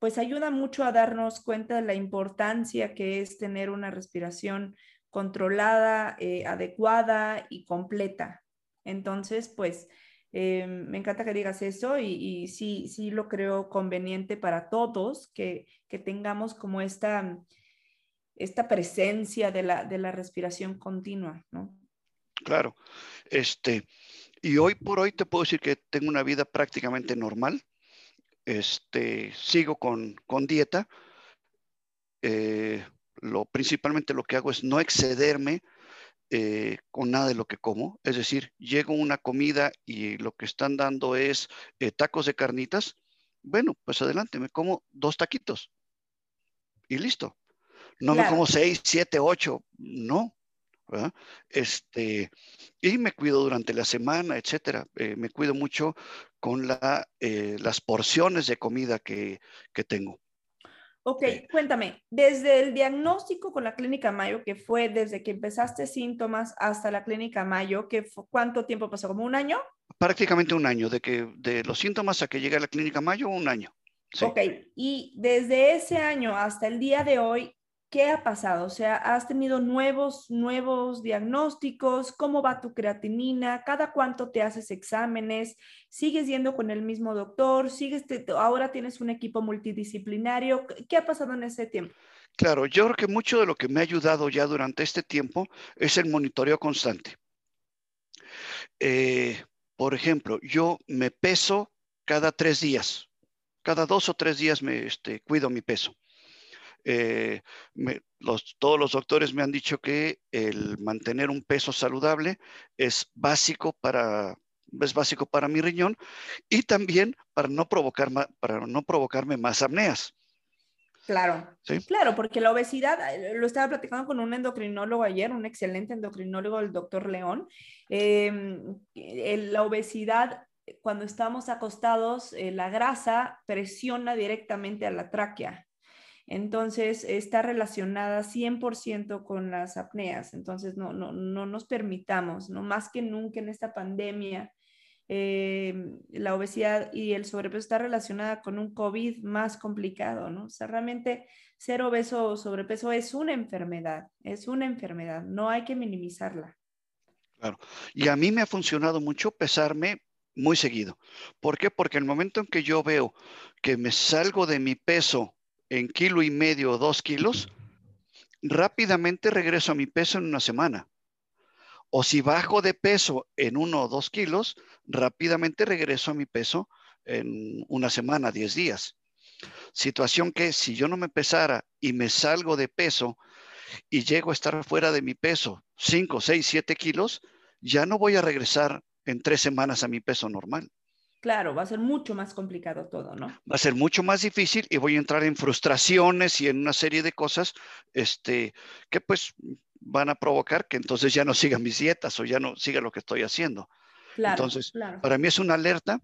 pues ayuda mucho a darnos cuenta de la importancia que es tener una respiración controlada, eh, adecuada y completa. Entonces, pues eh, me encanta que digas eso y, sí, sí lo creo conveniente para todos que, tengamos como esta, esta presencia de la, de la respiración continua, ¿no? Claro, este, y hoy por hoy te puedo decir que tengo una vida prácticamente normal este, sigo con, dieta. Eh, lo, principalmente lo que hago es no excederme eh, con nada de lo que como. Es decir, llego a una comida y lo que están dando es eh, tacos de carnitas. Bueno, pues adelante, me como dos taquitos y listo. No me como seis, siete, ocho, no. Este, y me cuido durante la semana, etcétera. Eh, me cuido mucho con la, eh, las porciones de comida que, que tengo. Ok, cuéntame, desde el diagnóstico con la clínica Mayo, que fue desde que empezaste síntomas hasta la clínica Mayo, que ¿cuánto tiempo pasó? ¿Como un año? Prácticamente un año, de que de los síntomas a que llegué a la clínica Mayo, un año. Ok, y desde ese año hasta el día de hoy, ¿Qué ha pasado? O sea, ¿has tenido nuevos, nuevos diagnósticos? ¿Cómo va tu creatinina? ¿Cada cuánto te haces exámenes? ¿Sigues yendo con el mismo doctor? ¿Sigues ahora tienes un equipo multidisciplinario? ¿Qué ha pasado en ese tiempo? Claro, yo creo que mucho de lo que me ha ayudado ya durante este tiempo es el monitoreo constante. Eh, por ejemplo, yo me peso cada tres días. Cada dos o tres días me este, cuido mi peso. Eh, todos los doctores me han dicho que el mantener un peso saludable es básico para, es básico para mi riñón y también para no, provocar, para no provocarme más apneas. Claro, claro, porque la obesidad, eh, lo estaba platicando con un endocrinólogo ayer, un excelente endocrinólogo, el doctor León, em, la obesidad cuando estamos acostados, eh, la grasa presiona directamente a la tráquea. Entonces, está relacionada 100% con las apneas. Entonces, no, no, no nos permitamos, no más que nunca en esta pandemia, eh, la obesidad y el sobrepeso está relacionada con un COVID más complicado, ¿no? O sea, realmente ser obeso o sobrepeso es una enfermedad, es una enfermedad, no hay que minimizarla. Claro. Y a mí me ha funcionado mucho pesarme muy seguido. ¿Por qué? Porque el momento en que yo veo que me salgo de mi peso en kilo y medio o dos kilos, rápidamente regreso a mi peso en una semana. O si bajo de peso en uno o dos kilos, rápidamente regreso a mi peso en una semana, diez días. Situación que si yo no me pesara y me salgo de peso y llego a estar fuera de mi peso, cinco, seis, siete kilos, ya no voy a regresar en tres semanas a mi peso normal. Claro, va a ser mucho más complicado todo, ¿no? Va a ser mucho más difícil y voy a entrar en frustraciones y en una serie de cosas este, que pues van a provocar que entonces ya no siga mis dietas o ya no siga lo que estoy haciendo. entonces, para mí es una alerta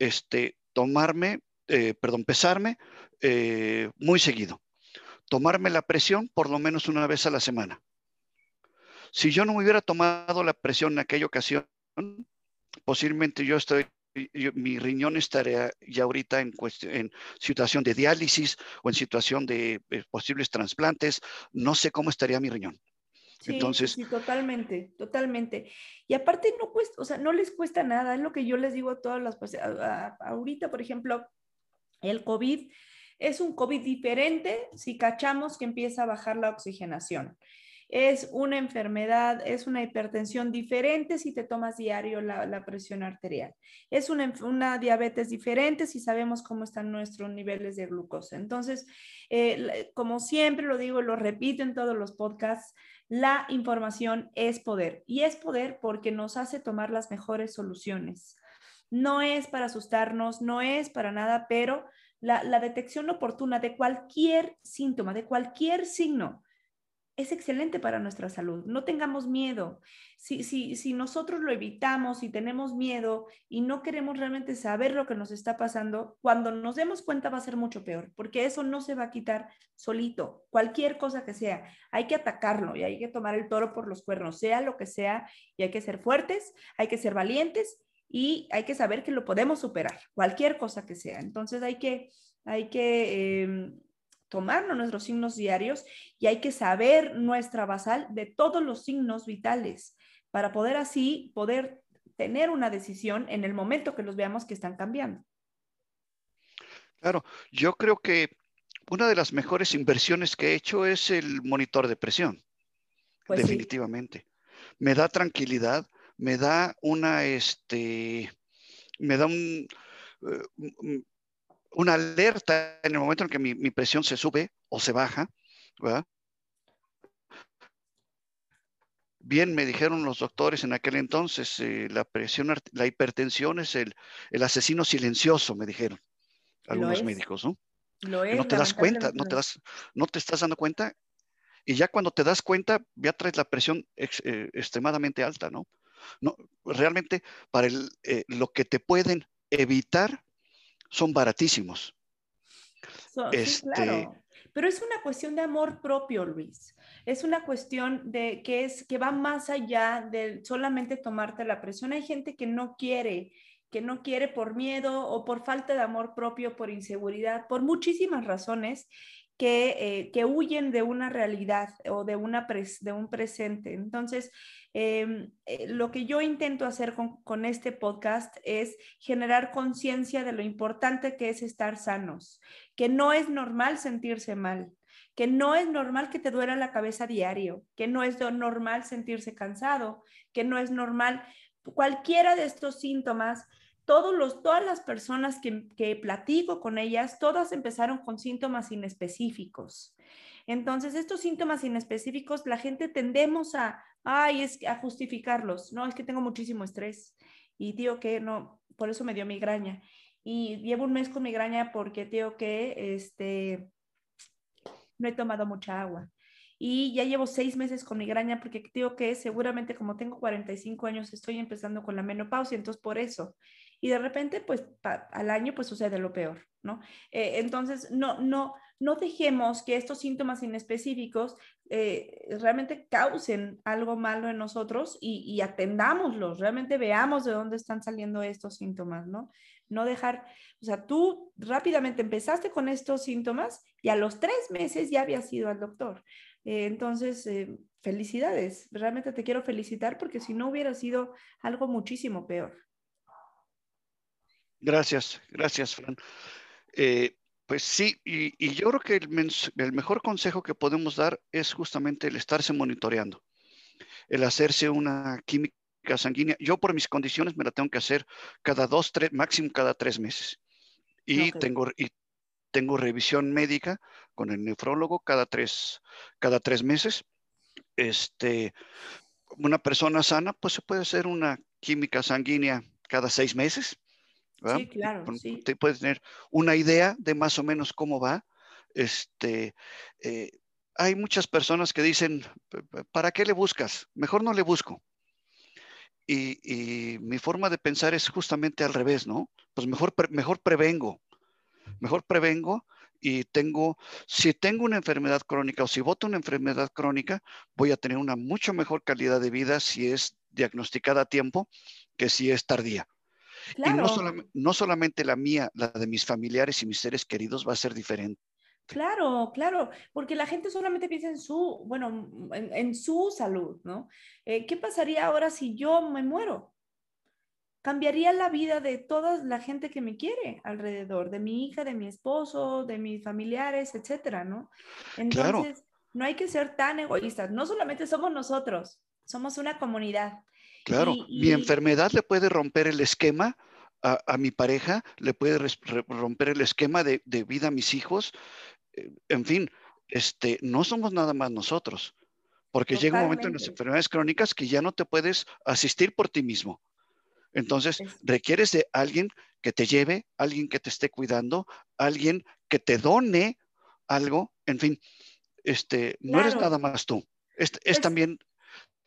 este, tomarme, eh, perdón, pesarme eh, muy seguido. Tomarme la presión por lo menos una vez a la semana. Si yo no me hubiera tomado la presión en aquella ocasión, posiblemente yo estoy mi riñón estaría ya ahorita en, en, situación de diálisis o en situación de eh, posibles trasplantes. No sé cómo estaría mi riñón. Sí, Entonces, sí, totalmente, totalmente. Y aparte no cuesta, o sea, no les cuesta nada, es lo que yo les digo a todas las personas. Ahorita, por ejemplo, el COVID es un COVID diferente si cachamos que empieza a bajar la oxigenación. Es una enfermedad, es una hipertensión diferente si te tomas diario la, presión arterial. Es una, una, diabetes diferente si sabemos cómo están nuestros niveles de glucosa. Entonces, eh, como siempre lo digo, lo repito en todos los podcasts, la información es poder y es poder porque nos hace tomar las mejores soluciones. No es para asustarnos, no es para nada, pero la, la detección oportuna de cualquier síntoma, de cualquier signo, es excelente para nuestra salud. No tengamos miedo. Si, si, si nosotros lo evitamos y tenemos miedo y no queremos realmente saber lo que nos está pasando, cuando nos demos cuenta va a ser mucho peor, porque eso no se va a quitar solito, cualquier cosa que sea. Hay que atacarlo y hay que tomar el toro por los cuernos, sea lo que sea, y hay que ser fuertes, hay que ser valientes y hay que saber que lo podemos superar, cualquier cosa que sea. Entonces hay que, hay que... Em, tomarnos nuestros signos diarios y hay que saber nuestra basal de todos los signos vitales para poder así poder tener una decisión en el momento que los veamos que están cambiando. Claro, yo creo que una de las mejores inversiones que he hecho es el monitor de presión. Pues definitivamente. Me da tranquilidad, me da una, este, me da un, eh, una alerta en el momento en que mi, presión se sube o se baja, Bien, me dijeron los doctores en aquel entonces, eh, la presión, la hipertensión es el, asesino silencioso, me dijeron algunos médicos, ¿no? no te das cuenta, no te, das, no te estás dando cuenta y ya cuando te das cuenta ya traes la presión eh, extremadamente alta, ¿no? no realmente para eh, lo que te pueden evitar son baratísimos. Este Pero es una cuestión de amor propio, Luis. Es una cuestión de que es que va más allá de solamente tomarte la presión. Hay gente que no quiere, que no quiere por miedo o por falta de amor propio, por inseguridad, por muchísimas razones que, eh, que huyen de una realidad o de, una de un presente. Entonces, Em, eh, lo que yo intento hacer con, este podcast es generar conciencia de lo importante que es estar sanos, que no es normal sentirse mal, que no es normal que te duela la cabeza diario, que no es normal sentirse cansado, que no es normal cualquiera de estos síntomas. Todos los, todas las personas que, que platico con ellas, todas empezaron con síntomas inespecíficos. Entonces, estos síntomas inespecíficos, la gente tendemos a, ay, es a justificarlos. No, es que tengo muchísimo estrés y tío que no, por eso me dio migraña. Y llevo un mes con migraña porque tío que este, no he tomado mucha agua. Y ya llevo seis meses con migraña porque tío que seguramente como tengo 45 años estoy empezando con la menopausia, entonces por eso. Y de repente, pues al año, pues sucede lo peor, ¿no? Eh, entonces, no, no, no dejemos que estos síntomas inespecíficos eh, realmente causen algo malo en nosotros y, atendámoslos, realmente veamos de dónde están saliendo estos síntomas, ¿no? No dejar, o sea, tú rápidamente empezaste con estos síntomas y a los tres meses ya habías ido al doctor. Eh, entonces, felicidades, realmente te quiero felicitar porque si no hubiera sido algo muchísimo peor. Gracias, gracias, Fran. Eh, pues sí, y, yo creo que el, mejor consejo que podemos dar es justamente el estarse monitoreando, el hacerse una química sanguínea. Yo por mis condiciones me la tengo que hacer cada dos, tres, máximo cada tres meses. Y, tengo, y tengo revisión médica con el nefrólogo cada tres, cada tres meses. Este, una persona sana, pues se puede hacer una química sanguínea cada seis meses. Sí, claro. Sí. Te puedes tener una idea de más o menos cómo va. Este, eh, hay muchas personas que dicen, ¿para qué le buscas? Mejor no le busco. Y, y, mi forma de pensar es justamente al revés, ¿no? Pues mejor, mejor prevengo mejor prevengo y tengo, si tengo una enfermedad crónica o si voto una enfermedad crónica, voy a tener una mucho mejor calidad de vida si es diagnosticada a tiempo que si es tardía. Y no, no solamente la mía, la de mis familiares y mis seres queridos va a ser diferente. Claro, claro, porque la gente solamente piensa en su, bueno, en, su salud, ¿no? Eh, ¿Qué pasaría ahora si yo me muero? cambiaría la vida de toda la gente que me quiere alrededor, de mi hija, de mi esposo, de mis familiares, etcétera, ¿no? Entonces, no hay que ser tan egoístas. No solamente somos nosotros, somos una comunidad. Claro, mi enfermedad le puede romper el esquema a, mi pareja, le puede romper el esquema de, vida a mis hijos. Eh, en fin, este, no somos nada más nosotros, porque llega un momento en las enfermedades crónicas que ya no te puedes asistir por ti mismo. Entonces, requieres de alguien que te lleve, alguien que te esté cuidando, alguien que te done algo, en fin, este, no eres nada más tú. Es, es también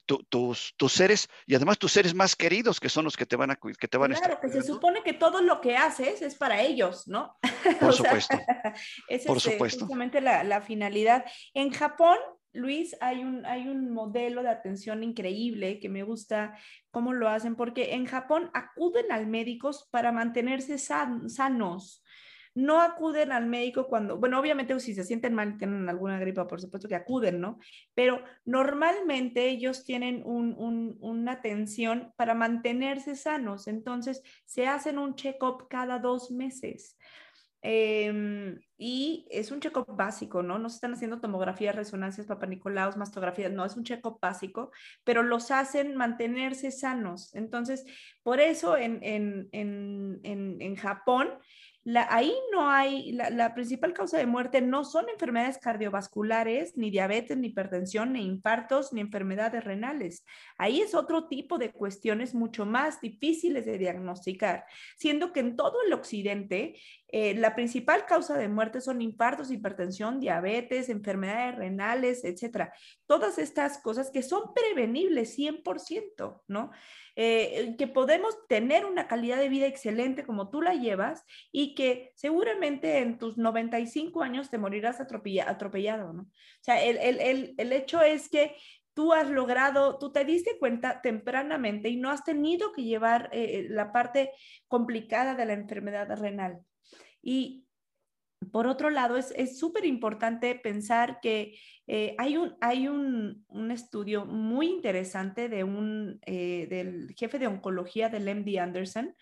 tus, tus seres y además tus seres más queridos que son los que te van a que te van a estar. Claro, que se supone que todo lo que haces es para ellos, ¿no? Por supuesto. es Por este, supuesto. justamente la, la, finalidad. En Japón Luis, hay un, hay un modelo de atención increíble que me gusta cómo lo hacen, porque en Japón acuden al médico para mantenerse sanos. No acuden al médico cuando, bueno, obviamente si se sienten mal, tienen alguna gripa, por supuesto que acuden, ¿no? Pero normalmente ellos tienen una atención para mantenerse sanos, entonces se hacen un check-up cada dos meses. Em, y es un check-up básico, ¿no? No se están haciendo tomografías, resonancias, papanicolaos, mastografías, no, es un check-up básico, pero los hacen mantenerse sanos. Entonces, por eso en, en, en, en Japón ahí no hay, la, principal causa de muerte no son enfermedades cardiovasculares, ni diabetes, ni hipertensión, ni infartos, ni enfermedades renales. Ahí es otro tipo de cuestiones mucho más difíciles de diagnosticar, siendo que en todo el occidente eh, la principal causa de muerte son infartos, hipertensión, diabetes, enfermedades renales, etcétera. Todas estas cosas que son prevenibles 100%, ¿no? Eh, que podemos tener una calidad de vida excelente como tú la llevas y que seguramente en tus 95 años te morirás atropellado, ¿no? O sea, el, el, el, hecho es que tú has logrado, tú te diste cuenta tempranamente y no has tenido que llevar eh, la parte complicada de la enfermedad renal. Y por otro lado, es súper importante pensar que eh, hay, un, hay un, un, estudio muy interesante de un, eh, del jefe de oncología del MD Anderson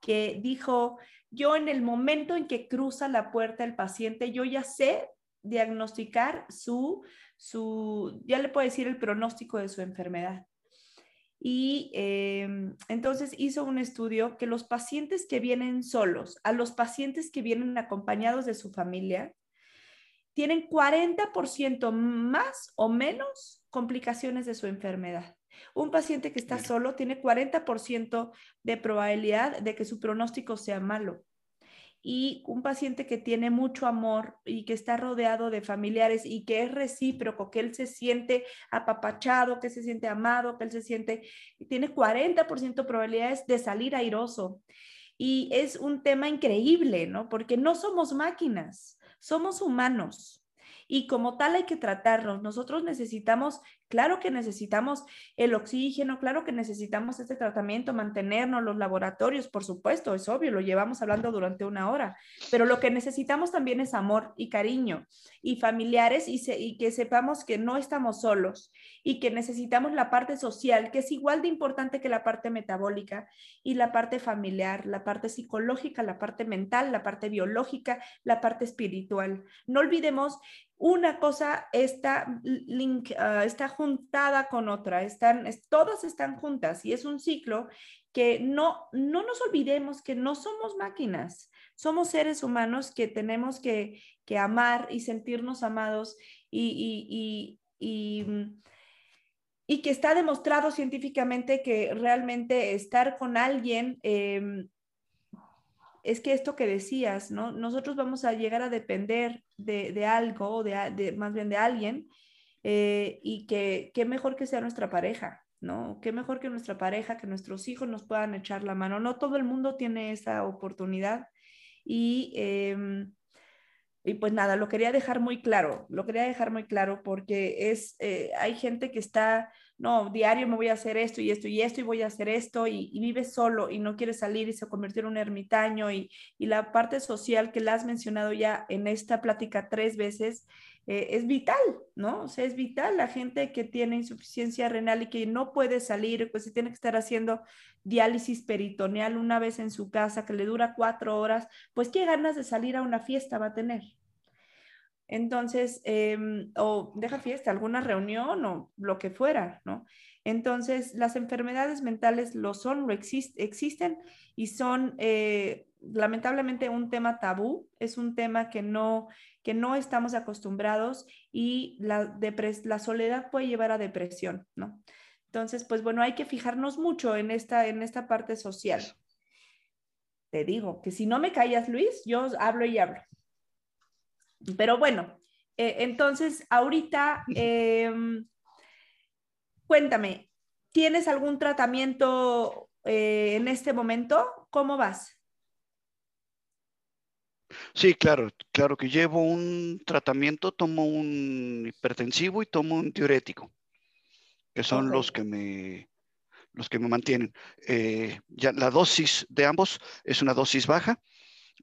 que dijo, yo en el momento en que cruza la puerta el paciente, yo ya sé diagnosticar su, su, ya le puedo decir el pronóstico de su enfermedad. Y em, entonces hizo un estudio que los pacientes que vienen solos, a los pacientes que vienen acompañados de su familia, tienen 40% más o menos complicaciones de su enfermedad. Un paciente que está solo tiene 40% de probabilidad de que su pronóstico sea malo y un paciente que tiene mucho amor y que está rodeado de familiares y que es recíproco, que él se siente apapachado, que se siente amado, que él se siente, tiene 40% probabilidades de salir airoso. Y es un tema increíble, ¿no? Porque no somos máquinas, somos humanos y como tal hay que tratarnos. Nosotros necesitamos, claro que necesitamos el oxígeno, claro que necesitamos este tratamiento, mantenernos, los laboratorios, por supuesto, es obvio, lo llevamos hablando durante una hora, pero lo que necesitamos también es amor y cariño y familiares y, que sepamos que no estamos solos y que necesitamos la parte social, que es igual de importante que la parte metabólica y la parte familiar, la parte psicológica, la parte mental, la parte biológica, la parte espiritual. No olvidemos una cosa está, link, ah, está juntada con otra, están, todas están juntas y es un ciclo que no, no nos olvidemos que no somos máquinas, somos seres humanos que tenemos que, amar y sentirnos amados y, y, y, que está demostrado científicamente que realmente estar con alguien em, es que esto que decías, ¿no? Nosotros vamos a llegar a depender de, algo, de, de, más bien de alguien, eh, y que qué mejor que sea nuestra pareja, ¿no? Qué mejor que nuestra pareja, que nuestros hijos nos puedan echar la mano. No todo el mundo tiene esa oportunidad y, em, y pues nada, lo quería dejar muy claro, lo quería dejar muy claro porque es, eh, hay gente que está no, diario me voy a hacer esto y esto y esto y voy a hacer esto y, vive solo y no quiere salir y se convirtió en un ermitaño y, la parte social que la has mencionado ya en esta plática tres veces eh, es vital, ¿no? O sea, es vital la gente que tiene insuficiencia renal y que no puede salir, pues si tiene que estar haciendo diálisis peritoneal una vez en su casa que le dura cuatro horas, pues qué ganas de salir a una fiesta va a tener, entonces, em, o deja fiesta, alguna reunión o lo que fuera, ¿no? Entonces, las enfermedades mentales lo son, lo existen y son eh, lamentablemente un tema tabú, es un tema que no, que no estamos acostumbrados y la, la soledad puede llevar a depresión, ¿no? Entonces, pues bueno, hay que fijarnos mucho en esta, en esta parte social. Te digo que si no me callas, Luis, yo hablo y hablo. Pero bueno, eh, entonces ahorita, em, cuéntame, ¿tienes algún tratamiento eh, en este momento? ¿Cómo vas? Sí, claro, claro que llevo un tratamiento, tomo un hipertensivo y tomo un diurético, que son los que me los que me mantienen. Eh, ya la dosis de ambos es una dosis baja,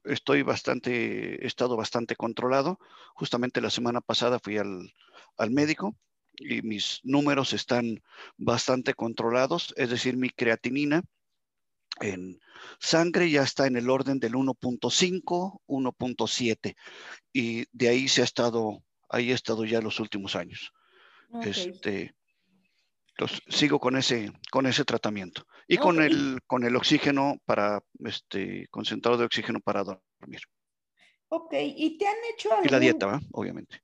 estoy bastante, he estado bastante controlado. Justamente la semana pasada fui al, médico y mis números están bastante controlados, es decir, mi creatinina en sangre ya está en el orden del 1.5, 1.7 y de ahí se ha estado, ahí he estado ya los últimos años. Este, sigo con ese, con ese tratamiento. Y con, el, con el oxígeno para, este, concentrado de oxígeno para dormir. Ok, ¿y te han hecho Y la dieta, obviamente.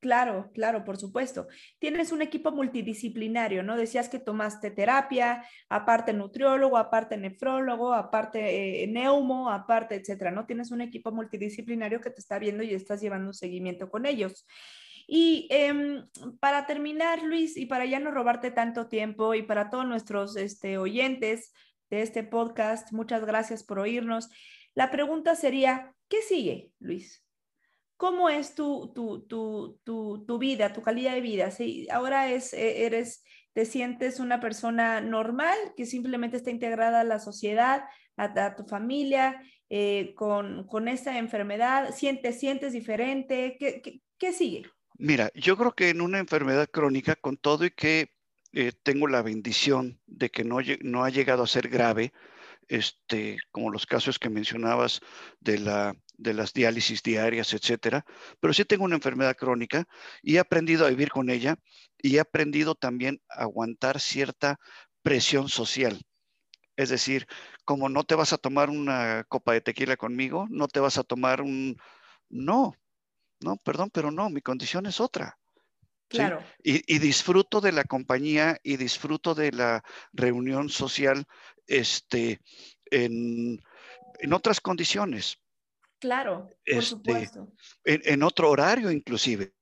Claro, claro, por supuesto. Tienes un equipo multidisciplinario, ¿no? Decías que tomaste terapia, aparte nutriólogo, aparte nefrólogo, aparte eh, neumo, aparte, etcétera, ¿no? Tienes un equipo multidisciplinario que te está viendo y estás llevando un seguimiento con ellos. Y em, para terminar, Luis, y para ya no robarte tanto tiempo y para todos nuestros este, oyentes de este podcast, muchas gracias por oírnos. La pregunta sería, ¿qué sigue, Luis? ¿Cómo es tu, tu, tu, tu vida, tu calidad de vida? Si ahora es, e, eres, te sientes una persona normal que simplemente está integrada a la sociedad, a, tu familia, eh, con, con esta enfermedad, sientes, sientes diferente, ¿qué, qué, qué sigue? Mira, yo creo que en una enfermedad crónica, con todo y que eh, tengo la bendición de que no, ha llegado a ser grave, este, como los casos que mencionabas de, la, de las diálisis diarias, etcétera, pero sí tengo una enfermedad crónica y he aprendido a vivir con ella y he aprendido también a aguantar cierta presión social. Es decir, como no te vas a tomar una copa de tequila conmigo, no te vas a tomar un... No, no, perdón, pero no, mi condición es otra. Claro. Y, disfruto de la compañía y disfruto de la reunión social este, en, otras condiciones. Claro, por este, supuesto. En, otro horario inclusive.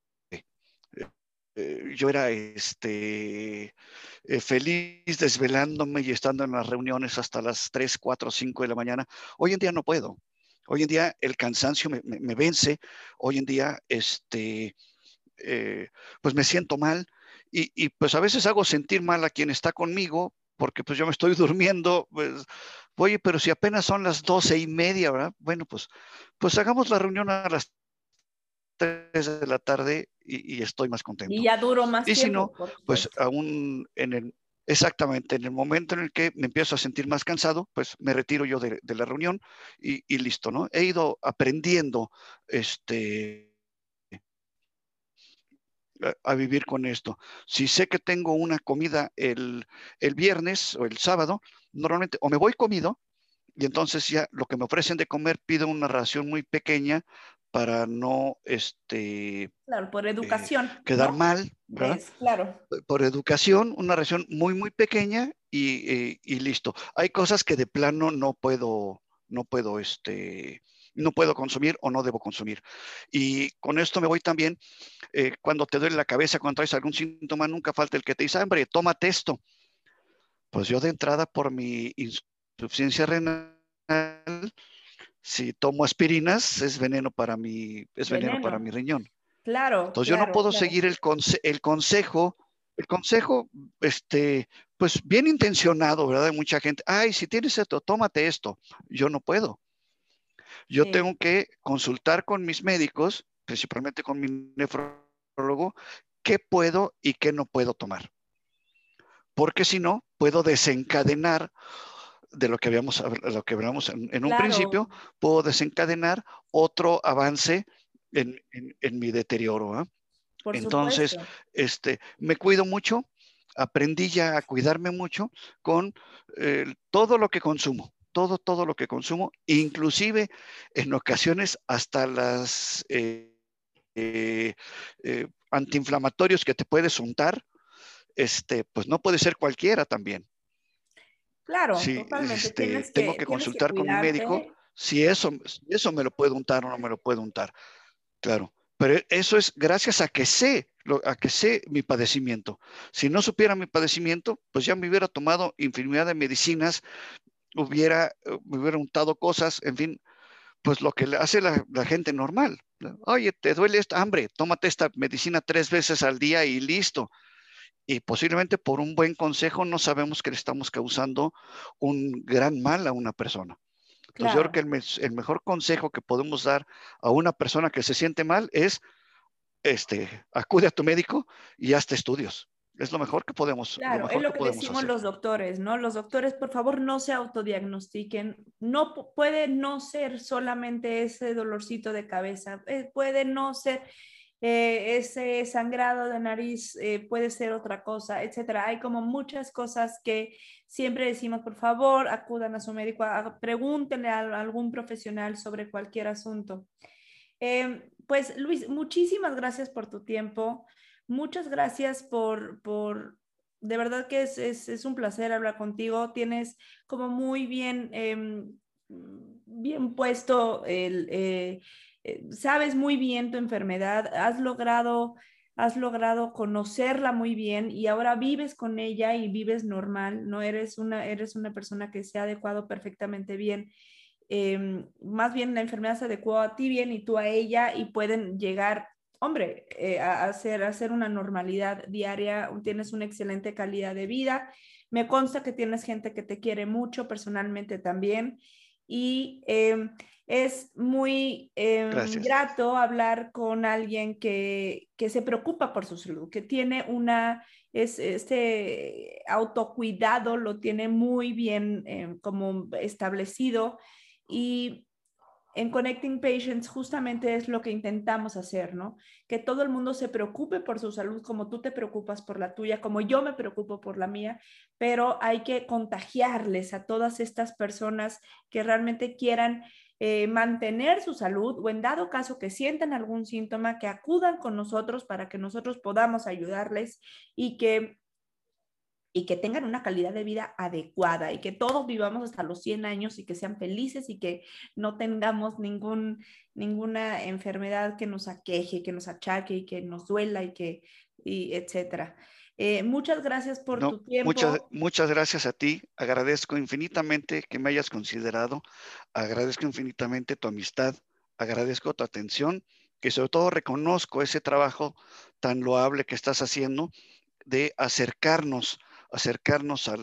eh, yo era este, eh, feliz desvelándome y estando en las reuniones hasta las 3, 4, 5 de la mañana. Hoy en día no puedo. Hoy en día el cansancio me, me, vence. Hoy en día, este, eh, pues me siento mal. Y, y, pues a veces hago sentir mal a quien está conmigo porque pues yo me estoy durmiendo. Pues, oye, pero si apenas son las doce y media, ¿verdad? Bueno, pues, pues hagamos la reunión a las 3 de la tarde y, estoy más contento. Y ya duro más y si no, pues aún en el, exactamente, en el momento en el que me empiezo a sentir más cansado, pues me retiro yo de, la reunión y, listo, ¿no? He ido aprendiendo este, a, vivir con esto. Si sé que tengo una comida el, el viernes o el sábado, normalmente o me voy comido y entonces ya lo que me ofrecen de comer pido una ración muy pequeña para no este claro, por educación quedar mal ¿verdad? claro. Por educación una región muy muy pequeña y, y, listo. Hay cosas que de plano no puedo no puedo este no puedo consumir o no debo consumir. Y con esto me voy también eh, cuando te duele la cabeza cuando traes algún síntoma nunca falta el que te dice hombre tómate esto pues yo de entrada por mi insuficiencia renal si tomo aspirinas, es veneno para mi, es veneno, para mi riñón. Claro. Entonces yo no puedo seguir el, el consejo, el consejo, este, pues bien intencionado, ¿verdad? De mucha gente, ay, si tienes esto, tómate esto. Yo no puedo. Yo tengo que consultar con mis médicos, principalmente con mi nefrólogo, qué puedo y qué no puedo tomar. Porque si no, puedo desencadenar de lo que habíamos, lo que hablamos en, un principio, puedo desencadenar otro avance en, mi deterioro. ¿ah? Entonces, este, me cuido mucho, aprendí ya a cuidarme mucho con eh, todo lo que consumo, todo, todo lo que consumo, inclusive en ocasiones hasta las eh, eh, antiinflamatorios que te puedes untar, este, pues no puede ser cualquiera también. Claro, totalmente. Este, tengo que, consultar con mi médico si eso, eso me lo puedo untar o no me lo puedo untar. Claro, pero eso es gracias a que sé, a que sé mi padecimiento. Si no supiera mi padecimiento, pues ya me hubiera tomado infinidad de medicinas, hubiera, me hubiera untado cosas, en fin, pues lo que hace la, la gente normal. Oye, te duele esta hambre, tómate esta medicina tres veces al día y listo y posiblemente por un buen consejo no sabemos que le estamos causando un gran mal a una persona. Entonces yo creo que el, mejor consejo que podemos dar a una persona que se siente mal es, este, acude a tu médico y hazte estudios. Es lo mejor que podemos. Claro, es lo que, decimos los doctores, ¿no? Los doctores, por favor, no se autodiagnostiquen. No puede no ser solamente ese dolorcito de cabeza, eh, puede no ser eh, ese sangrado de nariz eh, puede ser otra cosa, etcétera. Hay como muchas cosas que siempre decimos, por favor, acudan a su médico, pregúntenle a, algún profesional sobre cualquier asunto. Em, pues Luis, muchísimas gracias por tu tiempo. Muchas gracias por, por de verdad que es, es, es un placer hablar contigo. Tienes como muy bien, em, bien puesto el, eh, eh, sabes muy bien tu enfermedad, has logrado, has logrado conocerla muy bien y ahora vives con ella y vives normal, no eres una, eres una persona que se ha adecuado perfectamente bien. Em, más bien la enfermedad se adecuó a ti bien y tú a ella y pueden llegar, hombre, eh, a, hacer, a hacer una normalidad diaria, tienes una excelente calidad de vida. Me consta que tienes gente que te quiere mucho personalmente también. Y em, es muy em, grato hablar con alguien que, se preocupa por su salud, que tiene una, es, este autocuidado lo tiene muy bien em, como establecido y en Connecting Patients justamente es lo que intentamos hacer, ¿no? Que todo el mundo se preocupe por su salud como tú te preocupas por la tuya, como yo me preocupo por la mía, pero hay que contagiarles a todas estas personas que realmente quieran eh, mantener su salud o en dado caso que sientan algún síntoma, que acudan con nosotros para que nosotros podamos ayudarles y que y que tengan una calidad de vida adecuada y que todos vivamos hasta los 100 años y que sean felices y que no tengamos ningún, ninguna enfermedad que nos aqueje, que nos achaque y que nos duela y que, y etcétera. Eh, muchas gracias por tu tiempo. Muchas, muchas gracias a ti. Agradezco infinitamente que me hayas considerado. Agradezco infinitamente tu amistad. Agradezco tu atención. Que sobre todo reconozco ese trabajo tan loable que estás haciendo de acercarnos, acercarnos a,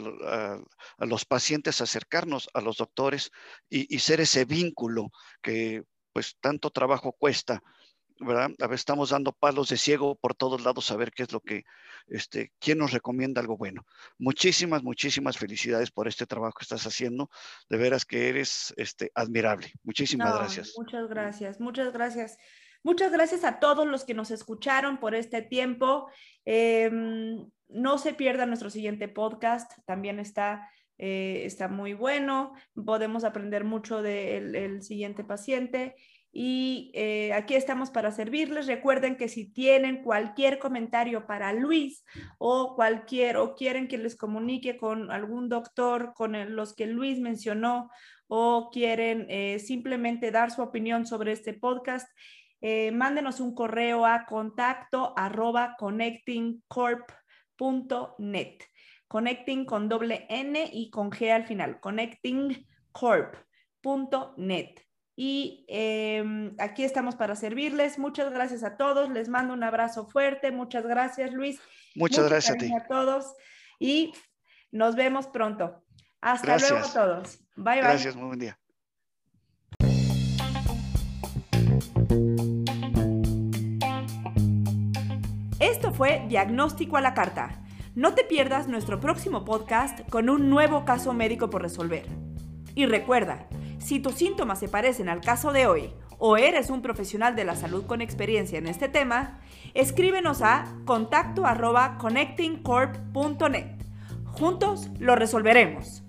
los pacientes, acercarnos a los doctores y, y ser ese vínculo que pues tanto trabajo cuesta ¿verdad? A ver, estamos dando palos de ciego por todos lados a ver qué es lo que, este, quién nos recomienda algo bueno. Muchísimas, muchísimas felicidades por este trabajo que estás haciendo. De veras que eres este, admirable. Muchísimas gracias. Muchas gracias, muchas gracias. Muchas gracias a todos los que nos escucharon por este tiempo. Em, no se pierda nuestro siguiente podcast, también está, eh, está muy bueno. Podemos aprender mucho del siguiente paciente y eh, aquí estamos para servirles. Recuerden que si tienen cualquier comentario para Luis o cualquier o quieren que les comunique con algún doctor, con los que Luis mencionó o quieren eh, simplemente dar su opinión sobre este podcast, eh, mándenos un correo a contacto arroba connectingcorp.net. Connecting con doble N y con G al final. Connectingcorp.net y em, aquí estamos para servirles. Muchas gracias a todos. Les mando un abrazo fuerte. Muchas gracias, Luis. Muchas gracias a ti. A todos y nos vemos pronto. Hasta luego a todos. Bye, bye. Gracias, muy buen día. Esto fue Diagnóstico a la Carta. No te pierdas nuestro próximo podcast con un nuevo caso médico por resolver. Y recuerda, si tus síntomas se parecen al caso de hoy o eres un profesional de la salud con experiencia en este tema, escríbenos a contacto connectingcorp.net. Juntos lo resolveremos.